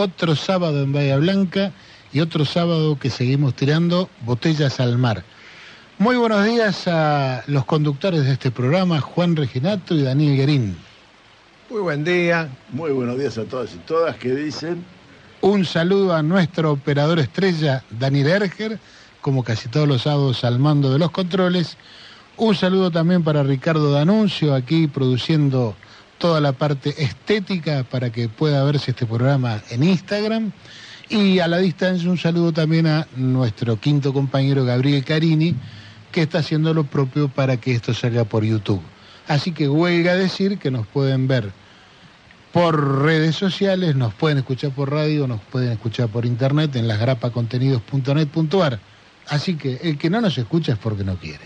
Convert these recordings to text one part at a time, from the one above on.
Otro sábado en Bahía Blanca y otro sábado que seguimos tirando botellas al mar. Muy buenos días a los conductores de este programa, Juan Reginato y Daniel Guerín. Muy buen día. Muy buenos días a todas y todas que dicen. Un saludo a nuestro operador estrella, Daniel Erger, como casi todos los sábados al mando de los controles. Un saludo también para Ricardo D'Anuncio, aquí produciendo toda la parte estética para que pueda verse este programa en Instagram. Y a la distancia un saludo también a nuestro quinto compañero Gabriel Carini, que está haciendo lo propio para que esto salga por YouTube. Así que huelga decir que nos pueden ver por redes sociales, nos pueden escuchar por radio, nos pueden escuchar por internet en lasgrapacontenidos.net.ar. Así que el que no nos escucha es porque no quiere.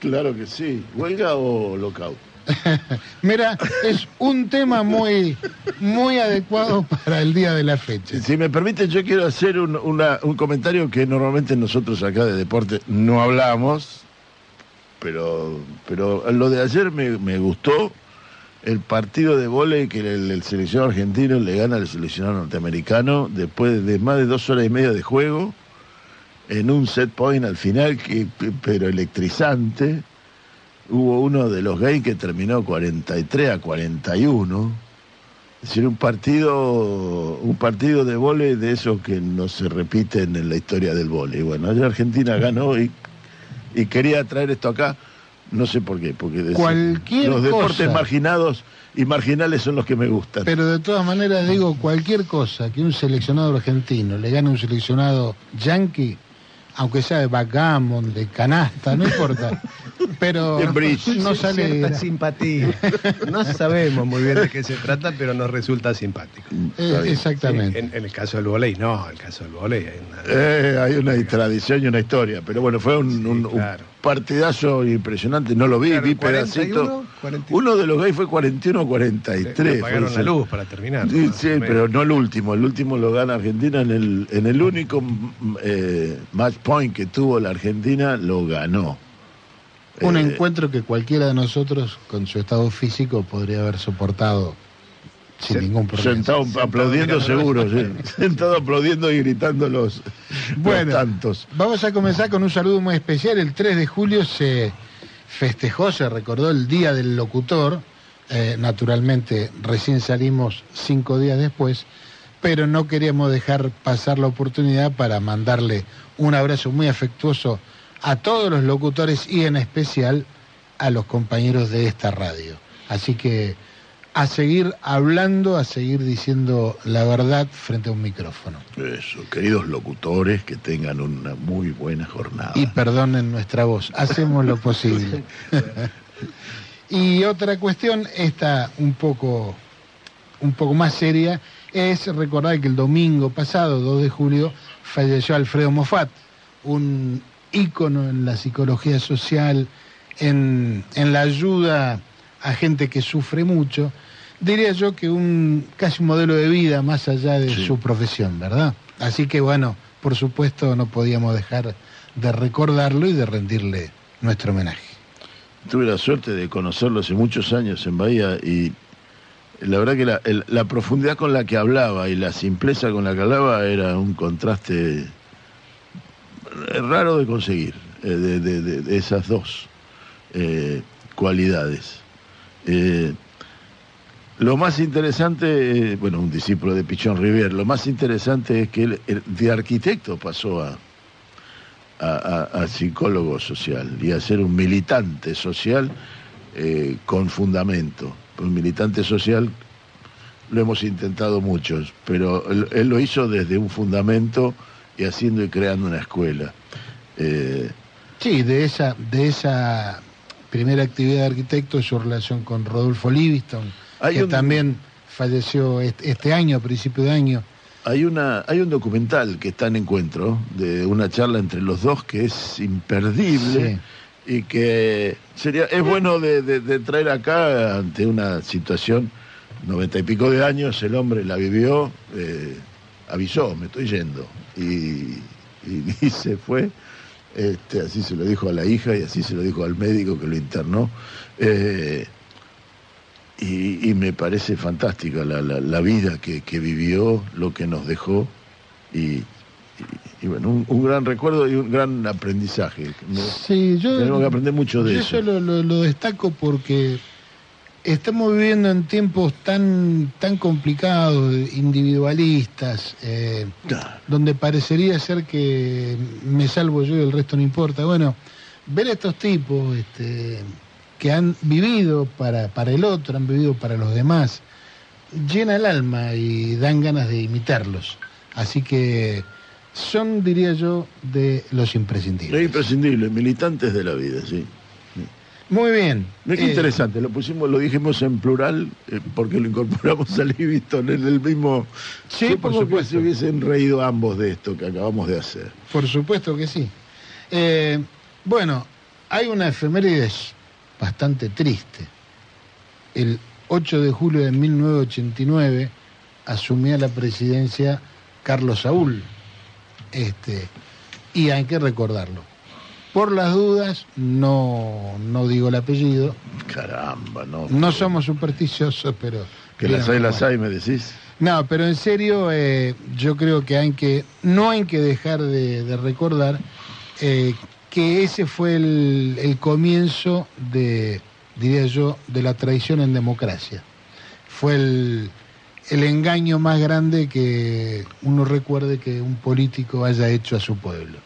Claro que sí. ¿Huelga o lockout? Mira, es un tema muy, muy adecuado para el día de la fecha. Si me permite, yo quiero hacer un, un comentario que normalmente nosotros acá de deporte no hablamos, pero, pero lo de ayer me, me gustó. El partido de vóley que el, el seleccionado argentino le gana al seleccionado norteamericano después de más de dos horas y media de juego, en un set point al final, que, pero electrizante. Hubo uno de los gays que terminó 43 a 41. Es decir, un partido, un partido de vóley de esos que no se repiten en la historia del vóley. Bueno, ayer Argentina ganó y, y quería traer esto acá, no sé por qué, porque Cualquier los deportes cosa. marginados y marginales son los que me gustan. Pero de todas maneras digo, cualquier cosa que un seleccionado argentino le gane a un seleccionado yanqui, aunque sea de backgammon, de canasta, no importa. Pero no sale... Cierta simpatía. No sabemos muy bien de qué se trata, pero nos resulta simpático. Eh, exactamente. En, en el caso del volei, no, en el caso del volei hay una... Eh, hay una tradición y una historia, pero bueno, fue un, Sí, un- un claro. Partidazo impresionante, no lo vi, Claro, vi 41, pedacito. 41. Uno de los gays fue 41 Le 43. apagaron fue la luz para terminar. Sí, sí, o pero no el último. El último lo gana Argentina en el, en el único eh, match point que tuvo la Argentina, lo ganó. Un Eh, encuentro que cualquiera de nosotros, con su estado físico, podría haber soportado sin Se- ningún problema. Sentado aplaudiendo seguro, sí. Sentado aplaudiendo y gritando los, Bueno. los tantos. Vamos a comenzar con un saludo muy especial. El 3 de julio se festejó, se recordó el Día del Locutor. Eh, naturalmente, recién salimos cinco días después, pero no queríamos dejar pasar la oportunidad para mandarle un abrazo muy afectuoso a todos los locutores y en especial a los compañeros de esta radio. Así que a seguir hablando, a seguir diciendo la verdad frente a un micrófono. Eso, queridos locutores, que tengan una muy buena jornada. Y perdonen nuestra voz, hacemos lo posible. y otra cuestión, esta un poco, un poco más seria, es recordar que el domingo pasado, 2 de julio, falleció Alfredo Moffat, un ícono en la psicología social, en, en la ayuda a gente que sufre mucho. Diría yo que un casi un modelo de vida más allá de Sí. su profesión, ¿verdad? Así que bueno, por supuesto no podíamos dejar de recordarlo y de rendirle nuestro homenaje. Tuve la suerte de conocerlo hace muchos años en Bahía y la verdad que la, el- la profundidad con la que hablaba y la simpleza con la que hablaba era un contraste raro de conseguir, eh, de, de- de- de esas dos eh, cualidades. Eh, lo más interesante, eh, bueno, un discípulo de Pichón Rivier, lo más interesante es que él de arquitecto pasó a, a, psicólogo social y a ser un militante social eh, con fundamento. Un militante social lo hemos intentado muchos, pero él, él lo hizo desde un fundamento y haciendo y creando una escuela. Eh, Sí, de esa, de esa primera actividad de arquitecto, su relación con Rodolfo Livingston, que un- también falleció este, año, a principio de año, Hay, una, hay un documental que está en encuentro de una charla entre los dos que es imperdible y que sería es bueno de, de- de traer acá ante una situación, noventa y pico de años, el hombre la vivió, eh, avisó, me estoy yendo, y, y- y se fue, este, así se lo dijo a la hija y así se lo dijo al médico que lo internó. eh, y, y me parece fantástica la, la- la vida que, que vivió, lo que nos dejó y, y- y bueno, un, un gran recuerdo y un gran aprendizaje. Me- Sí, yo, Tenemos que aprender mucho de yo eso. lo, lo- lo destaco porque estamos viviendo en tiempos tan, tan complicados, individualistas, eh, donde parecería ser que me salvo yo y el resto no importa. Bueno, ver a estos tipos este, que han vivido para, para el otro, han vivido para los demás, llena el alma y dan ganas de imitarlos. Así que son, diría yo, de los Es imprescindibles. imprescindible, militantes de la vida, sí. Muy bien. Mira qué Eh, interesante, lo pusimos, lo dijimos en plural eh, porque lo incorporamos a Livingston en el mismo. Sí, por supuesto. se hubiesen reído ambos de esto que acabamos de hacer. Por supuesto que sí. Eh, bueno, hay una efemérides bastante triste. El 8 de julio de 1989 asumía la presidencia Carlos Saúl. Este, y hay que recordarlo. Por las dudas, no, no digo el apellido. Caramba, no. No somos supersticiosos, pero... Que las hay, las hay, me decís. No, pero en serio, eh, yo creo que hay que, no hay que dejar de, de recordar eh, que ese fue el, el comienzo de, diría yo, de la traición en democracia. Fue el, el engaño más grande que uno recuerde que un político haya hecho a su pueblo,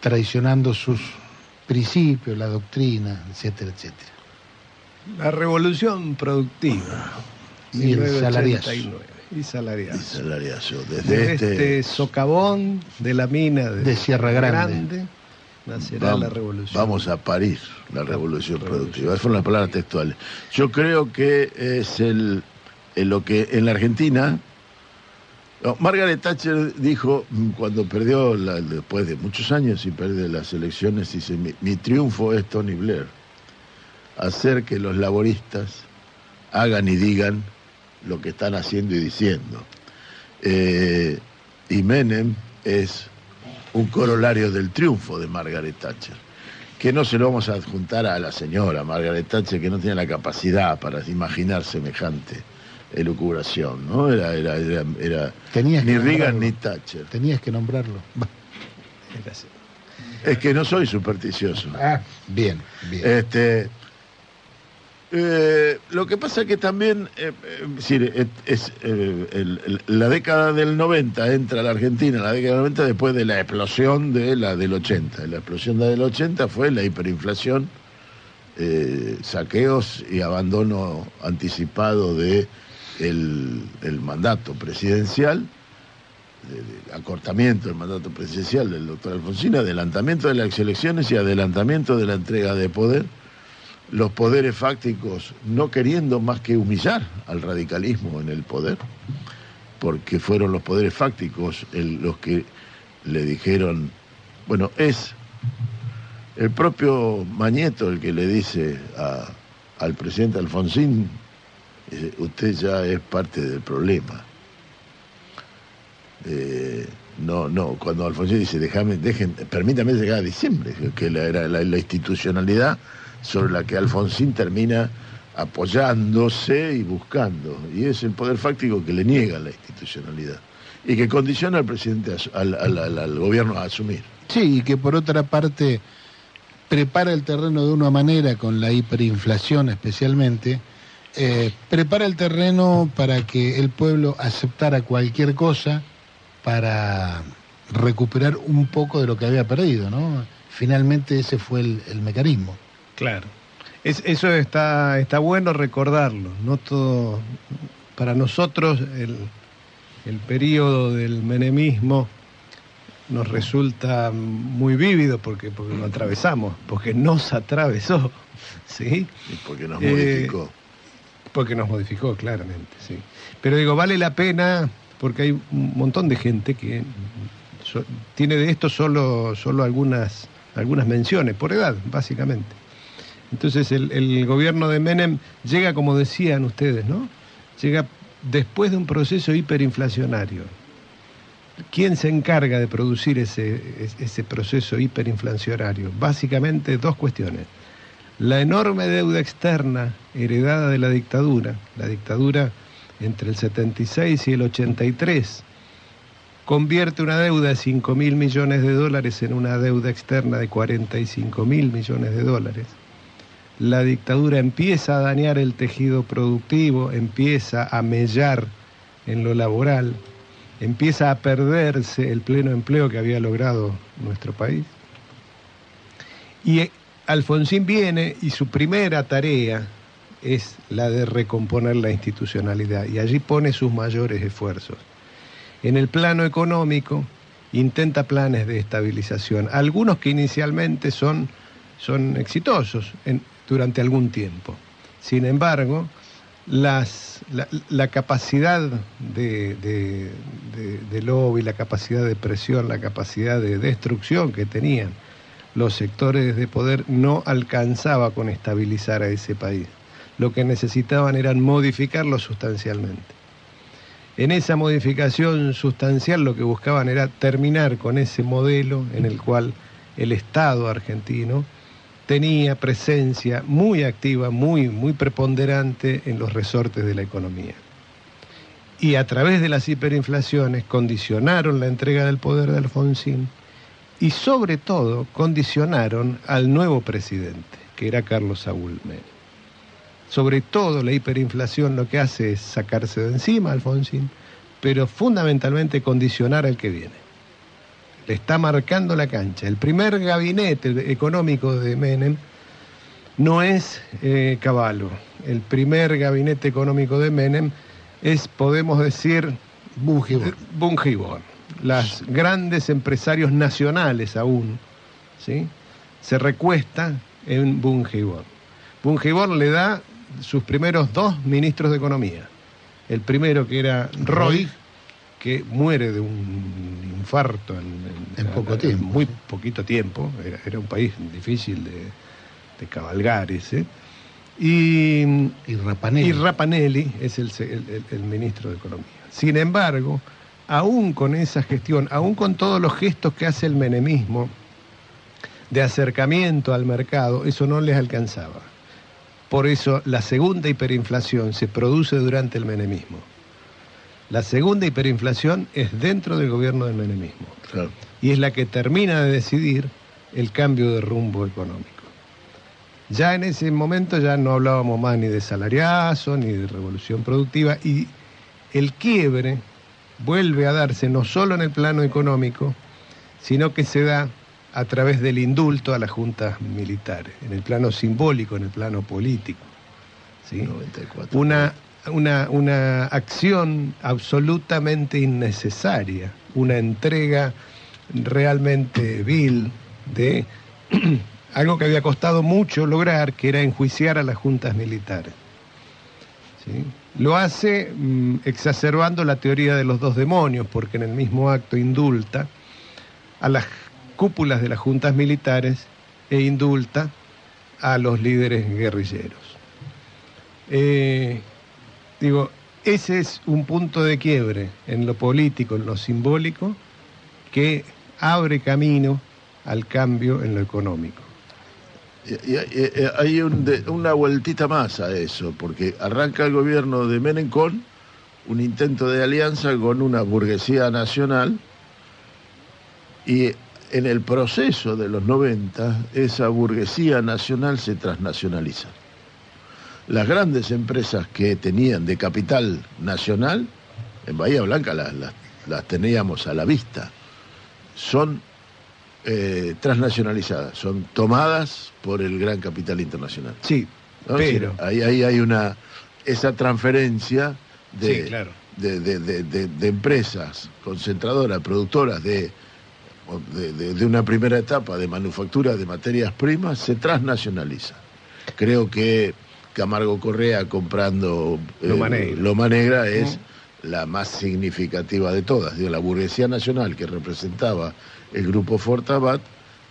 traicionando sus principios, la doctrina, etcétera, etcétera. La revolución productiva. Y el salariazo. 1989. Y salariazo. Y salariazo, desde Desde este. este socavón de la mina de, De Sierra Grande. nacerá Vamos, la revolución. vamos a parir la revolución revolución. productiva. Esas fueron las palabras textuales. Yo creo que es el, en lo que en la Argentina. Margaret Thatcher dijo mm, cuando perdió, después de muchos años y perdió las elecciones, dice: mi, mi triunfo es Tony Blair. Hacer que los laboristas hagan y digan lo que están haciendo y diciendo. Eh, y Menem es un corolario del triunfo de Margaret Thatcher, que no se lo vamos a adjuntar a la señora Margaret Thatcher, que no tiene la capacidad para imaginar semejante elucubración, ¿no? Era, era, era, era Tenías ni Reagan nombrarlo. ni Thatcher. Tenías que nombrarlo. Es que no soy supersticioso. Ah, bien, bien. Este, eh, lo que pasa que también, eh, eh, es decir, es, es, eh, el- el- la década del 90 entra a la Argentina, la década del 90 después de la explosión de la del 80. La explosión de la del 80 fue la hiperinflación, saqueos y abandono anticipado de el, mandato presidencial, de- de acortamiento del mandato presidencial del doctor Alfonsín, adelantamiento de las elecciones y adelantamiento de la entrega de poder. Los poderes fácticos no queriendo más que humillar al radicalismo en el poder, porque fueron los poderes fácticos los que le dijeron, bueno, es el propio Mañeto el que le dice al presidente Alfonsín, eh, usted ya es parte del problema. Eh, no, no, cuando Alfonsín dice, déjame, dejen, permítame llegar a diciembre, que la, era la, institucionalidad sobre la que Alfonsín termina apoyándose y buscando. Y es el poder fáctico que le niega la institucionalidad y que condiciona al presidente, al- al gobierno a asumir. Sí, y que por otra parte prepara el terreno de una manera, con la hiperinflación especialmente, eh, prepara el terreno para que el pueblo aceptara cualquier cosa para recuperar un poco de lo que había perdido, ¿no? Finalmente ese fue el, el mecanismo. Claro. Es- eso está, está bueno recordarlo. No todo, para nosotros el, el periodo del menemismo nos resulta muy vívido porque, porque lo atravesamos, porque nos atravesó, ¿sí? y Porque nos Eh, modificó. Porque nos modificó, claramente, sí. Pero digo, vale la pena porque hay un montón de gente que so- tiene de esto solo, solo algunas, algunas menciones, por edad, básicamente. Entonces el, el gobierno de Menem llega, como decían ustedes, ¿no? Llega después de un proceso hiperinflacionario. ¿Quién se encarga de producir ese, es- ese proceso hiperinflacionario? Básicamente dos cuestiones. La enorme deuda externa heredada de la dictadura, la dictadura entre el 76 y el 83, convierte una deuda de 5 mil millones de dólares en una deuda externa de 45 mil millones de dólares. La dictadura empieza a dañar el tejido productivo, empieza a mellar en lo laboral, empieza a perderse el pleno empleo que había logrado nuestro país. Y Alfonsín viene y su primera tarea es la de recomponer la institucionalidad y allí pone sus mayores esfuerzos. En el plano económico intenta planes de estabilización, algunos que inicialmente son, son exitosos durante algún tiempo. Sin embargo, las- la, capacidad de- de lobby, la capacidad de presión, la capacidad de destrucción que tenían los sectores de poder no alcanzaba con estabilizar a ese país. Lo que necesitaban era modificarlo sustancialmente. En esa modificación sustancial lo que buscaban era terminar con ese modelo en el cual el Estado argentino tenía presencia muy activa, muy, muy preponderante en los resortes de la economía. Y a través de las hiperinflaciones condicionaron la entrega del poder de Alfonsín y sobre todo condicionaron al nuevo presidente, que era Carlos Saúl Menem. Sobre todo la hiperinflación lo que hace es sacarse de encima a Alfonsín, pero fundamentalmente condicionar al que viene. Le está marcando la cancha. El primer gabinete económico de Menem no es eh, Caballo. El primer gabinete económico de Menem es, podemos decir, Bungibor. Bungibor. Las grandes empresarios nacionales aún, ¿sí? Se recuesta en Bungibor. Bungibor le da sus primeros dos ministros de Economía. El primero que era Roy, que muere de un infarto en, En poco tiempo. muy poquito tiempo. Era, era un país difícil de, de cabalgar ese. Y, Y Rapanelli. y Rapanelli es el, el- el- el ministro de Economía. Sin embargo, aún con esa gestión, aún con todos los gestos que hace el menemismo de acercamiento al mercado, eso no les alcanzaba. Por eso la segunda hiperinflación se produce durante el menemismo. La segunda hiperinflación es dentro del gobierno del menemismo Claro. y es la que termina de decidir el cambio de rumbo económico. Ya en ese momento ya no hablábamos más ni de salariazo, ni de revolución productiva, y el quiebre vuelve a darse no solo en el plano económico, sino que se da a través del indulto a las juntas militares, en el plano simbólico, en el plano político. ¿sí? 94. una, una, una acción absolutamente innecesaria, una entrega realmente vil de algo que había costado mucho lograr, que era enjuiciar a las juntas militares. ¿Sí? Lo hace mm, exacerbando la teoría de los dos demonios, porque en el mismo acto indulta a las cúpulas de las juntas militares e indulta a los líderes guerrilleros. Eh, digo, ese es un punto de quiebre en lo político, en lo simbólico, que abre camino al cambio en lo económico. Y- hay una vueltita más a eso, porque arranca el gobierno de Menem un intento de alianza con una burguesía nacional y en el proceso de los 90 esa burguesía nacional se transnacionaliza. Las grandes empresas que tenían de capital nacional, en Bahía Blanca las teníamos a la vista, son eh, transnacionalizadas, son tomadas por el gran capital internacional. Sí, ¿no? pero... Ahí, ahí hay una esa transferencia de, Sí, claro. de, de- de- empresas concentradoras, productoras de, de- una primera etapa de manufactura de materias primas, se transnacionaliza. Creo que Camargo Correa comprando eh, Loma Negra. Loma Negra es la más significativa de todas, digo, la burguesía nacional que representaba el grupo Fortabat,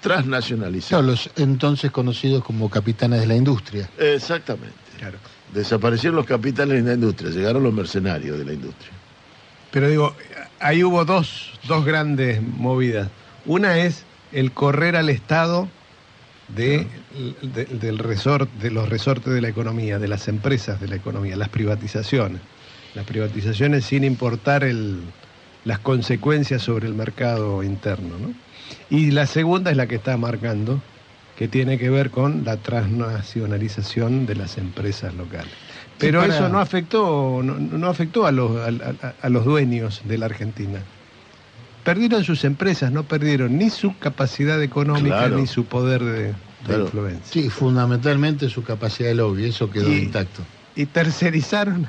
transnacionalizó. Claro, los entonces conocidos como capitanes de la industria. Exactamente. Claro. Desaparecieron los capitales de la industria, llegaron los mercenarios de la industria. Pero digo, ahí hubo dos, dos grandes movidas. Una es el correr al Estado de, de- del resort, de los resortes de la economía, de las empresas de la economía, las privatizaciones. Las privatizaciones sin importar el- las consecuencias sobre el mercado interno. ¿no? Y la segunda es la que está marcando, que tiene que ver con la transnacionalización de las empresas locales. Pero para- eso no afectó, no, no afectó a los, a, a- a los dueños de la Argentina. Perdieron sus empresas, no perdieron ni su capacidad económica Claro. ni su poder de, de Claro. influencia. Sí, fundamentalmente su capacidad de lobby, eso quedó Y- intacto. Y tercerizaron,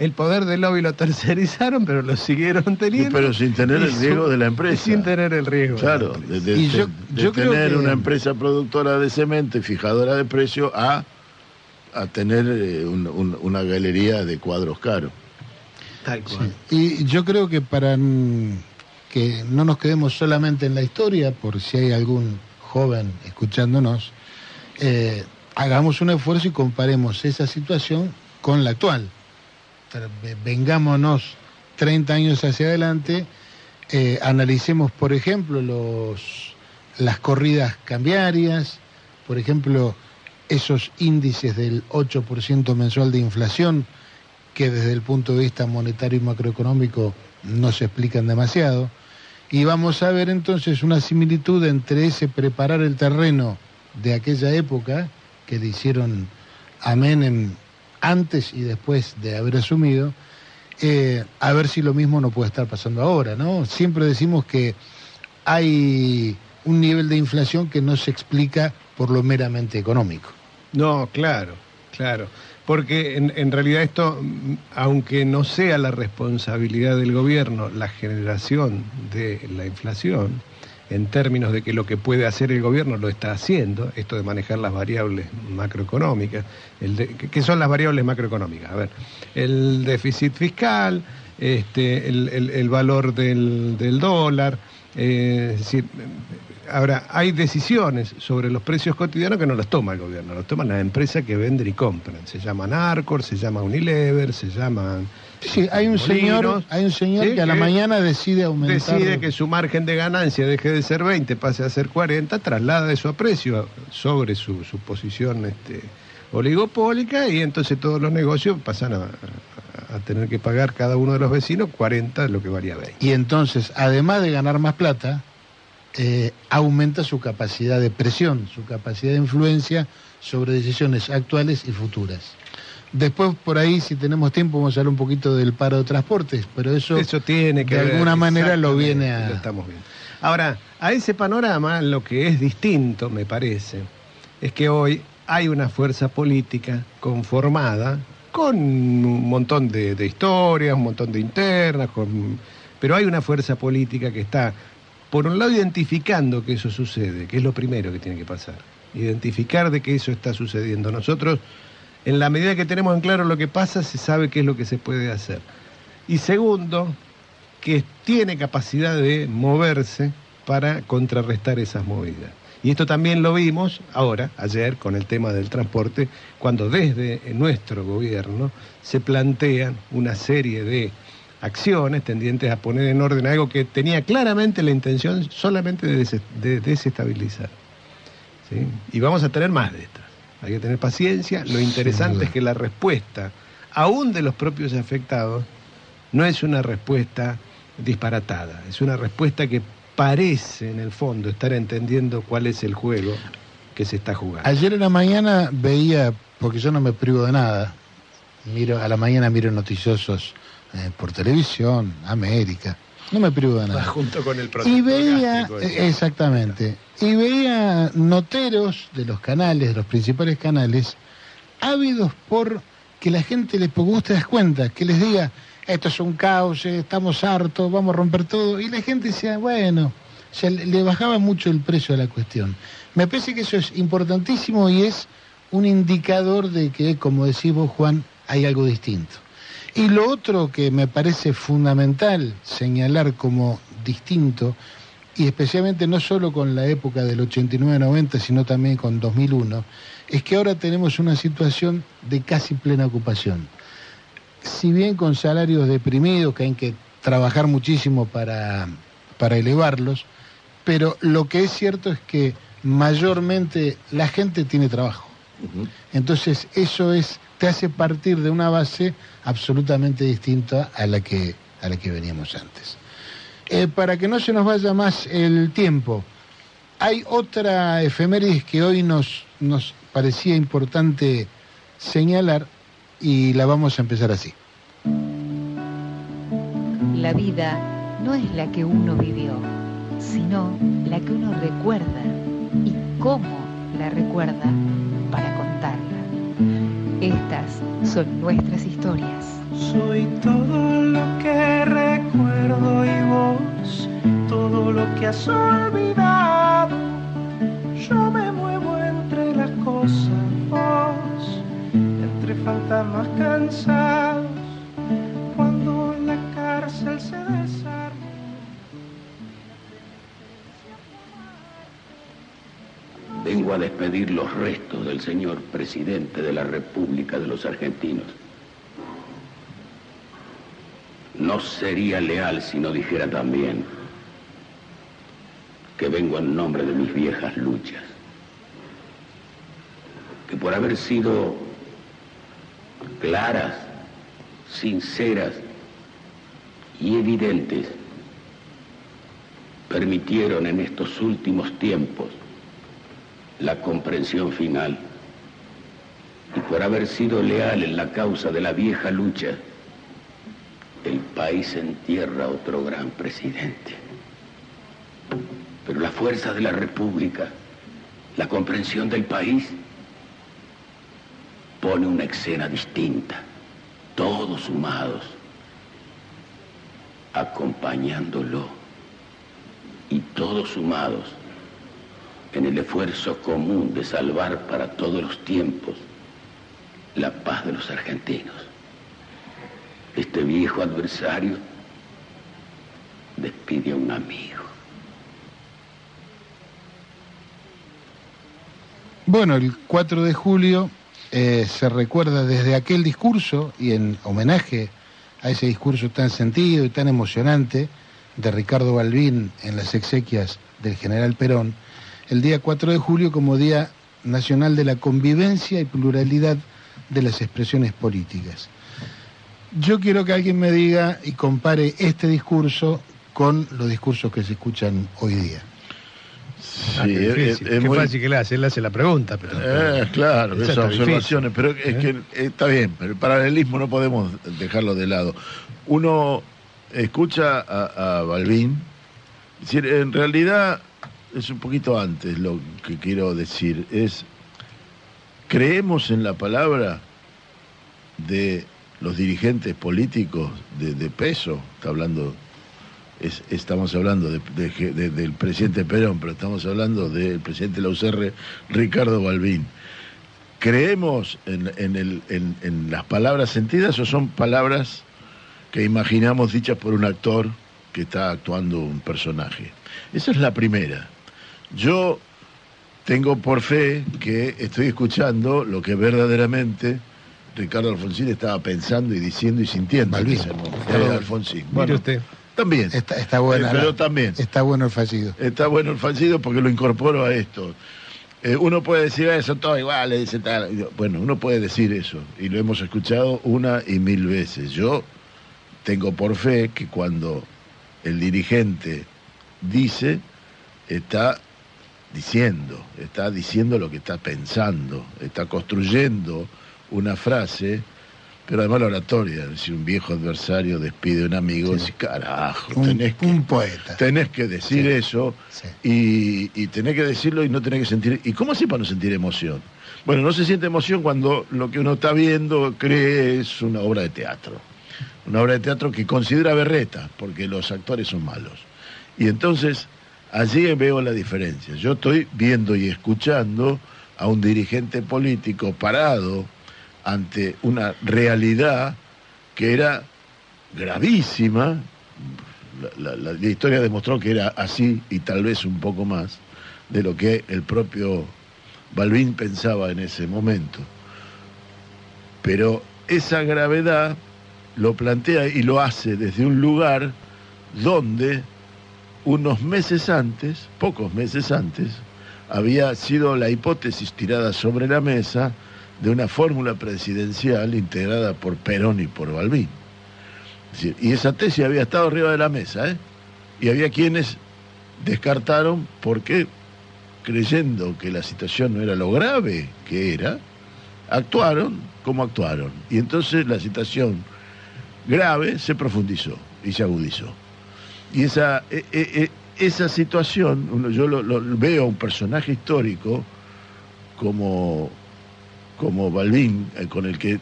el poder del lobby lo tercerizaron, pero lo siguieron teniendo. pero sin tener el su- riesgo de la empresa. Sin tener el riesgo. Claro, de, de- Y yo- de yo creo tener que- una empresa productora de cemento y fijadora de precio a, a tener eh, un- un- una galería de cuadros caros. Tal cual. Y yo creo que para que no nos quedemos solamente en la historia, por si hay algún joven escuchándonos, eh, hagamos un esfuerzo y comparemos esa situación con la actual. Vengámonos 30 años hacia adelante, eh, analicemos, por ejemplo, los, las corridas cambiarias, por ejemplo, esos índices del 8% mensual de inflación, que desde el punto de vista monetario y macroeconómico no se explican demasiado. Y vamos a ver entonces una similitud entre ese preparar el terreno de aquella época, que le hicieron a Menem antes y después de haber asumido, eh, a ver si lo mismo no puede estar pasando ahora, ¿no? Siempre decimos que hay un nivel de inflación que no se explica por lo meramente económico. No, claro, claro. Porque en, en realidad esto, aunque no sea la responsabilidad del gobierno la generación de la inflación, en términos de que lo que puede hacer el gobierno lo está haciendo, esto de manejar las variables macroeconómicas, el ¿qué son las variables macroeconómicas? A ver, el déficit fiscal, este, el, el- valor del, del dólar, eh, es decir, Ahora, hay decisiones sobre los precios cotidianos que no las toma el gobierno, los toman las empresas que venden y compran. Se llaman Arcor, se llama Unilever, se llaman... Sí, hay un Molinos, señor, hay un señor sí, que a la mañana decide aumentar. Decide que su margen de ganancia deje de ser 20, pase a ser 40, traslada eso a precio sobre su, su posición este, oligopólica y entonces todos los negocios pasan a, tener que pagar cada uno de los vecinos 40 de lo que valía 20. Y entonces, además de ganar más plata, eh, aumenta su capacidad de presión, su capacidad de influencia sobre decisiones actuales y futuras. Después, por ahí, si tenemos tiempo, vamos a hablar un poquito del paro de transportes, pero eso, Eso tiene que de ver, alguna manera lo viene a... lo estamos viendo. Ahora, a ese panorama lo que es distinto, me parece, es que hoy hay una fuerza política conformada con un montón de, de historias, un montón de internas, con- pero hay una fuerza política que está, por un lado, identificando que eso sucede, que es lo primero que tiene que pasar, identificar de que eso está sucediendo. Nosotros, en la medida que tenemos en claro lo que pasa, se sabe qué es lo que se puede hacer. Y segundo, que tiene capacidad de moverse para contrarrestar esas movidas. Y esto también lo vimos ahora, ayer, con el tema del transporte, cuando desde nuestro gobierno se plantean una serie de acciones tendientes a poner en orden algo que tenía claramente la intención solamente de, des- de desestabilizar. ¿sí? Y vamos a tener más de estas. Hay que tener paciencia. Lo interesante es que la respuesta, aún de los propios afectados, no es una respuesta disparatada, es una respuesta que parece en el fondo estar entendiendo cuál es el juego que se está jugando. Ayer en la mañana veía, porque yo no me privo de nada, miro a la mañana miro noticiosos eh, por televisión, América, no me privo de nada. junto con el Y veía, eh, exactamente, y veía noteros de los canales, de los principales canales, ávidos por que la gente les, porque vos te das cuenta, que les diga, esto es un caos, estamos hartos, vamos a romper todo, y la gente decía, bueno, o sea, le bajaba mucho el precio a la cuestión. Me parece que eso es importantísimo y es un indicador de que, como decís vos, Juan, hay algo distinto. Y lo otro que me parece fundamental señalar como distinto, y especialmente no solo con la época del 89-90, sino también con 2001, es que ahora tenemos una situación de casi plena ocupación. Si bien con salarios deprimidos, que hay que trabajar muchísimo para, para elevarlos, pero lo que es cierto es que mayormente la gente tiene trabajo. Entonces eso es, te hace partir de una base absolutamente distinta a la que, a la que veníamos antes. Eh, para que no se nos vaya más el tiempo, hay otra efeméride que hoy nos, nos parecía importante señalar y la vamos a empezar así. La vida no es la que uno vivió, sino la que uno recuerda y cómo la recuerda para contarla. Estas son nuestras historias. Soy todo lo que recuerdo y vos, todo lo que has olvidado. Yo me muevo entre las cosas, vos, entre fantasmas cansados, cuando la cárcel se Vengo a despedir los restos del señor presidente de la República de los Argentinos. No sería leal si no dijera también que vengo en nombre de mis viejas luchas. Que por haber sido claras, sinceras y evidentes, permitieron en estos últimos tiempos la comprensión final y por haber sido leal en la causa de la vieja lucha, el país entierra otro gran presidente. Pero la fuerza de la República, la comprensión del país, pone una escena distinta, todos sumados, acompañándolo y todos sumados en el esfuerzo común de salvar para todos los tiempos la paz de los argentinos. Este viejo adversario despide a un amigo. Bueno, el 4 de julio eh, se recuerda desde aquel discurso y en homenaje a ese discurso tan sentido y tan emocionante de Ricardo Balbín en las exequias del general Perón, el día 4 de julio como Día Nacional de la Convivencia y Pluralidad de las Expresiones Políticas. Yo quiero que alguien me diga y compare este discurso con los discursos que se escuchan hoy día. Ah, qué. Qué muy- fácil que le hace, él hace la pregunta, pero... Eh, claro, Esa esas observaciones, pero es ¿eh? que eh, está bien, pero el paralelismo no podemos dejarlo de lado. Uno escucha a, a Balbín, es decir, en realidad es un poquito antes lo que quiero decir, es creemos en la palabra de los dirigentes políticos de, de peso, está hablando, es- estamos hablando de- de- de- del presidente Perón, pero estamos hablando del presidente de la UCR, Ricardo Balbín. ¿Creemos en, en el- en- en las palabras sentidas o son palabras que imaginamos dichas por un actor que está actuando un personaje? Esa es la primera. Yo tengo por fe que estoy escuchando lo que verdaderamente Ricardo Alfonsín estaba pensando y diciendo y sintiendo. momento. Perdón. Eh, Alfonsín. Mire Bueno, usted. también. Está, está buena. Eh, pero también. Está bueno el fallido. Está bueno el fallido porque lo incorporo a esto. Eh, uno puede decir, "Eh, son todos iguales, dice tal. Bueno, uno puede decir eso, y lo hemos escuchado una y mil veces. Yo tengo por fe que cuando el dirigente dice, está diciendo, está diciendo lo que está pensando, está construyendo una frase, pero además la oratoria, si un viejo adversario despide a un amigo, Sí. carajo, Un, tenés que un poeta. tenés que decir Sí. eso Sí. y, y tenés que decirlo y no tenés que sentir. ¿Y cómo así para no sentir emoción? Bueno, no se siente emoción cuando lo que uno está viendo cree es una obra de teatro. Una obra de teatro que considera berreta, porque los actores son malos. Y entonces allí veo la diferencia. Yo estoy viendo y escuchando a un dirigente político parado ante una realidad que era gravísima, la, historia demostró que era así y tal vez un poco más de lo que el propio Balbín pensaba en ese momento. Pero esa gravedad lo plantea y lo hace desde un lugar donde unos meses antes, pocos meses antes, había sido la hipótesis tirada sobre la mesa de una fórmula presidencial integrada por Perón y por Balbín. Y esa tesis había estado arriba de la mesa, ¿eh? Y había quienes descartaron porque, creyendo que la situación no era lo grave que era, actuaron como actuaron. Y entonces la situación grave se profundizó y se agudizó. Y esa, e- e- e- esa situación, yo lo, veo a un personaje histórico como, como Balbín, eh, con el que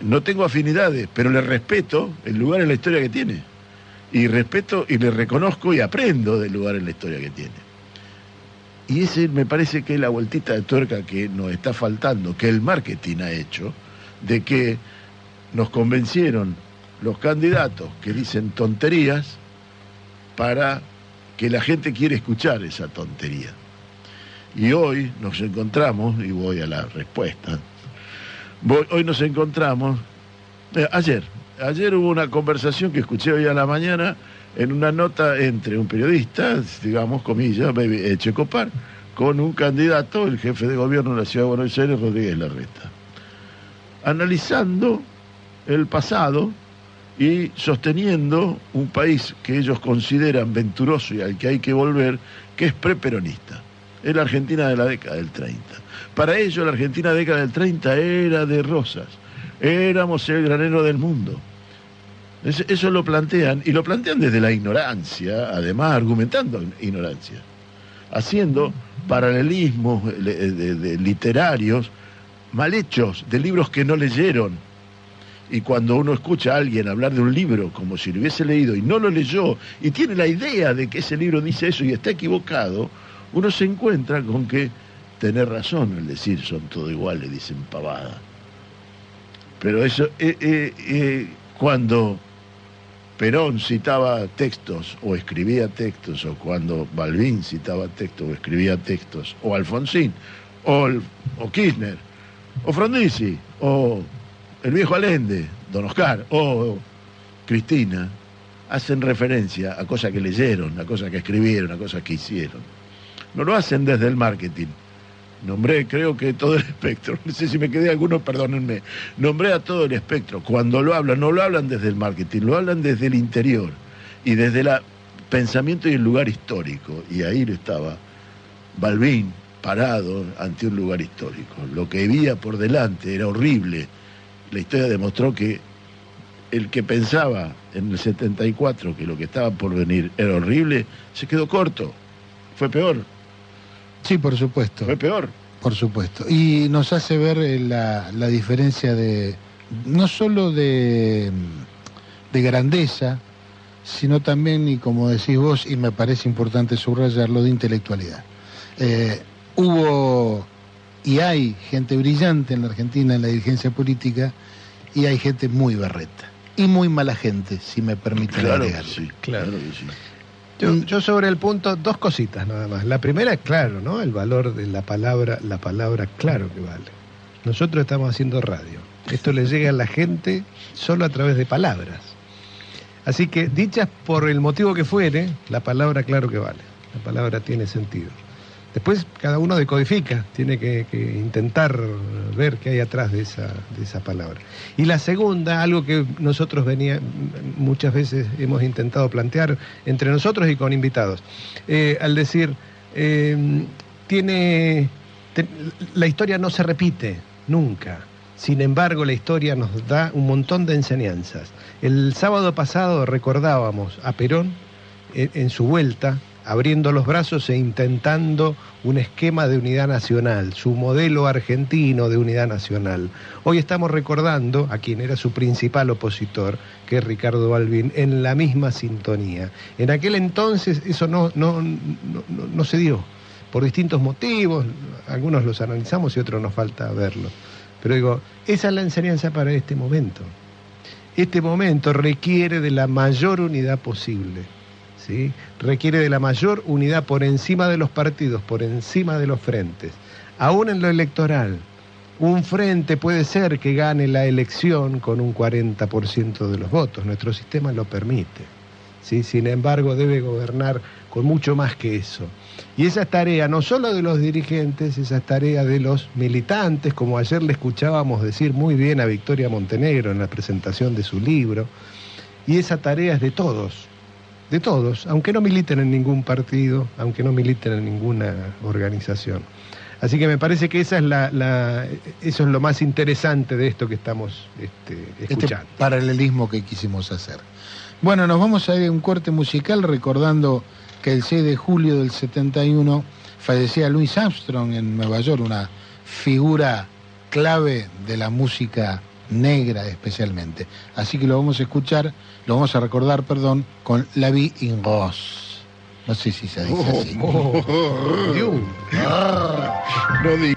no tengo afinidades, pero le respeto el lugar en la historia que tiene. Y respeto y le reconozco y aprendo del lugar en la historia que tiene. Y ese me parece que es la vueltita de tuerca que nos está faltando, que el marketing ha hecho, de que nos convencieron los candidatos que dicen tonterías para que la gente quiere escuchar esa tontería. Y hoy nos encontramos, y voy a la respuesta, hoy nos encontramos, eh, ayer, ayer hubo una conversación que escuché hoy a la mañana en una nota entre un periodista, digamos, comillas, Checopar, con un candidato, el jefe de gobierno de la Ciudad de Buenos Aires, Rodríguez Larreta, analizando el pasado y sosteniendo un país que ellos consideran venturoso y al que hay que volver, que es preperonista. Es la Argentina de la década del 30. Para ellos la Argentina de la década del 30 era de rosas. Éramos el granero del mundo. Es- Eso lo plantean, y lo plantean desde la ignorancia, además argumentando ignorancia, haciendo paralelismos eh, literarios mal hechos, de libros que no leyeron. Y cuando uno escucha a alguien hablar de un libro como si lo hubiese leído y no lo leyó y tiene la idea de que ese libro dice eso y está equivocado, uno se encuentra con que tener razón al decir son todo iguales, dicen pavada. Pero eso, eh, eh, eh, cuando Perón citaba textos o escribía textos, o cuando Balbín citaba textos o escribía textos, o Alfonsín, o, o Kirchner, o Frondizi, o el viejo Allende, Don Oscar, o Cristina, hacen referencia a cosas que leyeron, a cosas que escribieron, a cosas que hicieron. No lo hacen desde el marketing. Nombré, creo que todo el espectro. No sé si me quedé alguno, perdónenme. Nombré a todo el espectro. Cuando lo hablan, no lo hablan desde el marketing, lo hablan desde el interior y desde el pensamiento y el lugar histórico. Y ahí estaba Balbín parado ante un lugar histórico. Lo que había por delante era horrible. La historia demostró que el que pensaba en el 74 que lo que estaba por venir era horrible, se quedó corto. Fue peor, Sí, por supuesto. fue peor. Por supuesto. Y nos hace ver eh, la, la diferencia de, no solo de, de grandeza, sino también, y como decís vos, y me parece importante subrayarlo, de intelectualidad. Eh, hubo y hay gente brillante en la Argentina en la dirigencia política y hay gente muy berreta. Y muy mala gente, si me permiten Claro que agregarlo. sí, Claro. claro que sí. Yo, Mm. yo sobre el punto, dos cositas nada más. La primera, claro, ¿no? El valor de la palabra, la palabra claro que vale. Nosotros estamos haciendo radio. Esto le llega a la gente solo a través de palabras. Así que, dichas por el motivo que fuere, la palabra claro que vale. La palabra tiene sentido. Después cada uno decodifica, tiene que, intentar ver qué hay atrás de esa, de esa palabra. Y la segunda, algo que nosotros venía, muchas veces hemos intentado plantear entre nosotros y con invitados, eh, al decir, eh, tiene, la historia no se repite nunca. Sin embargo, la historia nos da un montón de enseñanzas. El sábado pasado recordábamos a Perón en, en su vuelta, abriendo los brazos e intentando un esquema de unidad nacional, su modelo argentino de unidad nacional. Hoy estamos recordando a quien era su principal opositor, que es Ricardo Balbín, en la misma sintonía. En aquel entonces eso no, no, no- no se dio, por distintos motivos, algunos los analizamos y otros nos falta verlos. Pero digo, esa es la enseñanza para este momento. este momento requiere de la mayor unidad posible. Requiere de la mayor unidad por encima de los partidos, por encima de los frentes. Aún en lo electoral, un frente puede ser que gane la elección con un 40% de los votos. Nuestro sistema lo permite. ¿sí? Sin embargo, debe gobernar con mucho más que eso. Y esa es tarea no solo de los dirigentes, esa es tarea de los militantes, como ayer le escuchábamos decir muy bien a Victoria Montenegro en la presentación de su libro. Y esa tarea es de todos, de todos, aunque no militen en ningún partido, aunque no militen en ninguna organización. Así que me parece que esa es la, la- eso es lo más interesante de esto que estamos este, Este escuchando. paralelismo que quisimos hacer. Bueno, nos vamos a ir a un corte musical recordando que el 6 de julio del 71 fallecía Louis Armstrong en Nueva York, una figura clave de la música negra especialmente. Así que lo vamos a escuchar, lo vamos a recordar, perdón, con La Vie en Rose. No sé si se dice así. Dios. No digas.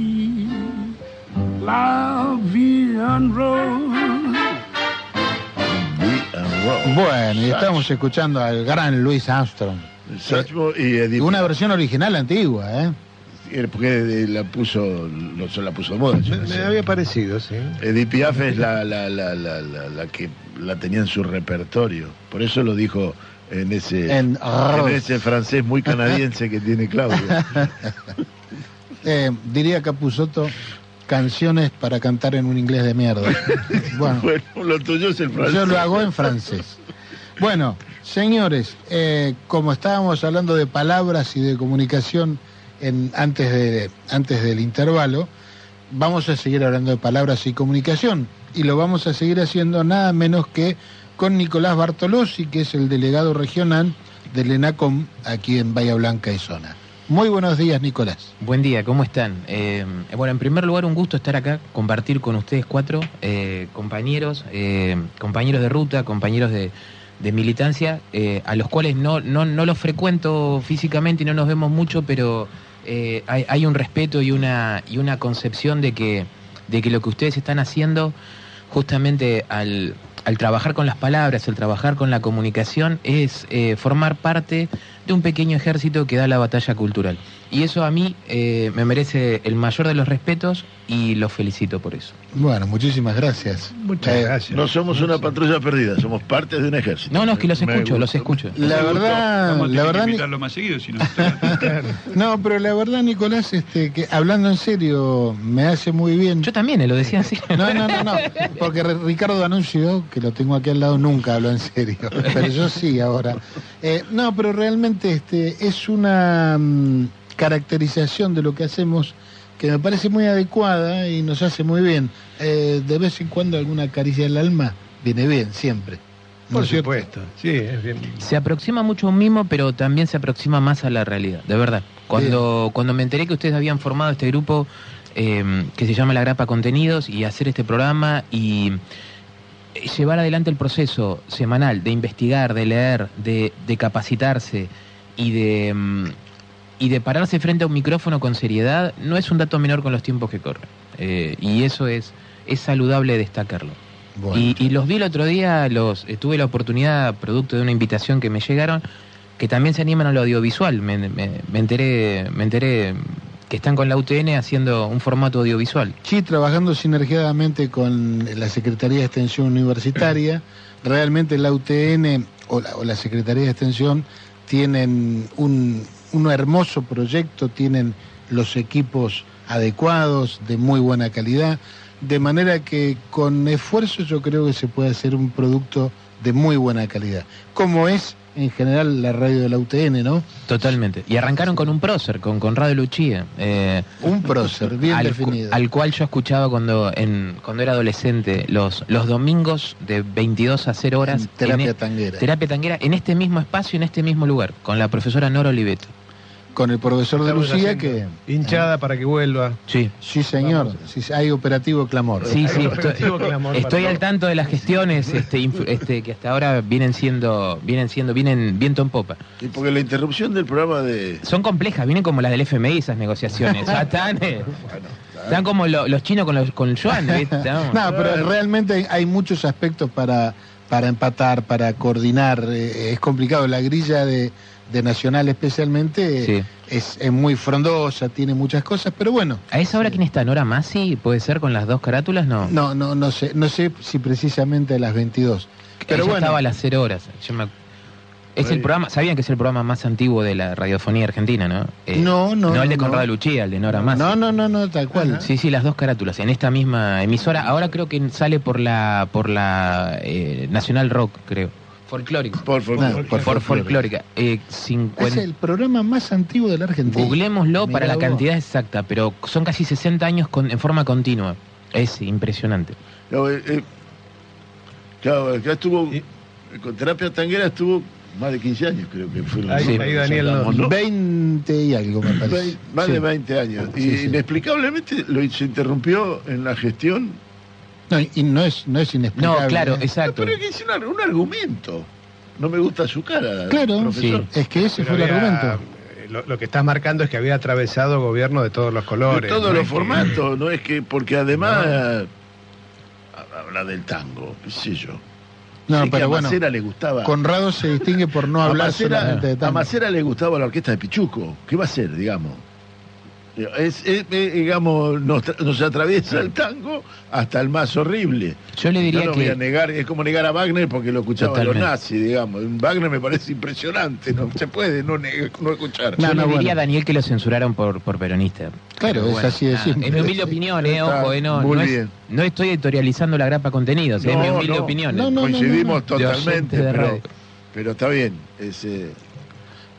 Bueno, y estamos escuchando al gran Louis Armstrong. Satchmo y. Una versión original antigua, ¿eh? Porque la puso, lo, se la puso moda. Me, no había parecido, sí. Edith Piaf es la, la, la, la, la, la que la tenía en su repertorio. Por eso lo dijo en ese, En en ese francés muy canadiense que tiene Claudio. Eh, diría Capusotto, canciones para cantar en un inglés de mierda. Bueno, bueno, lo tuyo es el francés. yo lo hago en francés. Bueno, señores, eh, como estábamos hablando de palabras y de comunicación en, antes, de, antes del intervalo, vamos a seguir hablando de palabras y comunicación. Y lo vamos a seguir haciendo nada menos que con Nicolás Bartolozzi, que es el delegado regional del ENACOM aquí en Bahía Blanca y Zona. Muy buenos días, Nicolás. Buen día, ¿cómo están? Eh, bueno, en primer lugar, un gusto estar acá, compartir con ustedes cuatro eh, compañeros, eh, compañeros de ruta, compañeros de, de militancia, eh, a los cuales no, no, no los frecuento físicamente y no nos vemos mucho, pero eh, hay, hay un respeto y una, y una concepción de que, de que lo que ustedes están haciendo justamente al, al trabajar con las palabras, al trabajar con la comunicación, es eh, formar parte un pequeño ejército que da la batalla cultural. Y eso a mí eh, me merece el mayor de los respetos y los felicito por eso. Bueno, muchísimas gracias. Muchas Eh, gracias. No somos una patrulla perdida, somos parte de un ejército. No, no, es que los Me escucho, gustó. los escucho. La verdad, a la que verdad, más seguido, si no. no, pero la verdad, Nicolás, este, que hablando en serio, me hace muy bien. Yo también, eh, lo decía así. No, no, no, no, porque Ricardo Anuncio, que lo tengo aquí al lado, nunca habló en serio, pero yo sí ahora. Eh, no, pero realmente este, es una mm, caracterización de lo que hacemos que me parece muy adecuada y nos hace muy bien. Eh, de vez en cuando alguna caricia del alma viene bien, siempre. ¿No Por cierto? supuesto. Sí, es bien. Se aproxima mucho a un mimo, pero también se aproxima más a la realidad, de verdad. Cuando, cuando me enteré que ustedes habían formado este grupo eh, que se llama La Grapa Contenidos y hacer este programa y llevar adelante el proceso semanal de investigar, de leer, de, de capacitarse y de, mm, y de pararse frente a un micrófono con seriedad, no es un dato menor con los tiempos que corren. Eh, y eso es, es saludable destacarlo. Bueno. Y, y los vi el otro día, los eh, tuve la oportunidad, producto de una invitación que me llegaron, que también se animan a lo audiovisual. Me, me- me enteré, me enteré que están con la UTN haciendo un formato audiovisual. Sí, trabajando sinergiadamente con la Secretaría de Extensión Universitaria. Realmente la UTN o la, o la Secretaría de Extensión tienen un, un hermoso proyecto, tienen los equipos adecuados, de muy buena calidad, de manera que con esfuerzo yo creo que se puede hacer un producto de muy buena calidad, como es en general la radio de la UTN, ¿no? Totalmente. Y arrancaron con un prócer, con Conrado Luchía. eh, Un prócer, bien al, definido. al cual yo escuchaba cuando, en, cuando era adolescente, los, los domingos de 22 a 0 horas. Terapia en e- tanguera. terapia tanguera, en este mismo espacio, en este mismo lugar, con la profesora Nora Oliveto. Con el profesor de Lucía que... Hinchada para que vuelva. Sí. Sí, señor. Sí, hay operativo clamor. Sí, sí, estoy, al tanto de las gestiones este, este, que hasta ahora vienen siendo, vienen siendo, vienen viento en popa. Y porque la interrupción del programa de. Son complejas, vienen como las del FMI esas negociaciones. Están, eh, están como lo- los chinos con, los, con el yuan, No, pero realmente hay, hay muchos aspectos para, para empatar, para coordinar. eh, es complicado. La grilla de, de Nacional especialmente Sí. es, es muy frondosa, tiene muchas cosas, pero bueno. ¿A esa hora quién está? ¿Nora Masi? ¿Puede ser con las dos carátulas? No. No, no, no sé, no sé si precisamente a las 22. Pero Ella bueno, estaba a las cero horas. Yo me- Es el programa, sabían que es el programa más antiguo de la radiofonía argentina, ¿no? Eh, No, no, No el de no. Conrado Luchía, el de Nora Masi. no, no, no, no, tal cual. Sí, sí, las dos carátulas, en esta misma emisora. Ahora creo que sale por la por la eh, Nacional Rock, creo. Folclórica. Por. No, Por, por folclórica. Eh, Es 50... el programa más antiguo de la Argentina. Googlémoslo para Mirá la vos. cantidad exacta, pero son casi 60 años con, en forma continua. Es impresionante. No, eh, eh, claro, acá estuvo. Y- Con terapia tanguera estuvo más de 15 años, creo que fue. la- Ahí- ahí Daniel ¿no? 20 y algo, me parece. Más Sí. de 20 años. Y Sí, sí. inexplicablemente lo, se interrumpió en la gestión. No, y no es, no es inexplicable. No, claro, ¿eh? exacto. Pero es que un, un argumento. No me gusta su cara. Claro, profesor. Es que ese Pero fue el había- argumento. Lo, lo que estás marcando es que había atravesado gobierno de todos los De colores. todos ¿no? los que- formatos, no es que. Porque además. Habla del tango, qué sé yo. No, Sé que pero a bueno, Macera le gustaba. Conrado se distingue por no a hablar Macera, solamente de a tango. Macera le gustaba la orquesta de Pichuco. ¿Qué va a ser, digamos? Es, es- es, digamos, nos, tra- nos atraviesa el tango hasta el más horrible. Yo le diría no voy a que negar, es como negar a Wagner porque lo escuchaban los Totalmente. nazis, digamos. Wagner me parece impresionante, no se puede no, no escuchar. No, yo no, le diría bueno. a Daniel que lo censuraron por, por peronista. Claro, Pero es bueno, así de simple. Es mi humilde opinión, eh, ojo, eh, no, muy no, es- bien. no estoy editorializando la grapa contenidos, es No, mi humilde no. opinión. No, no, Coincidimos totalmente, pero, está bien. Es, eh,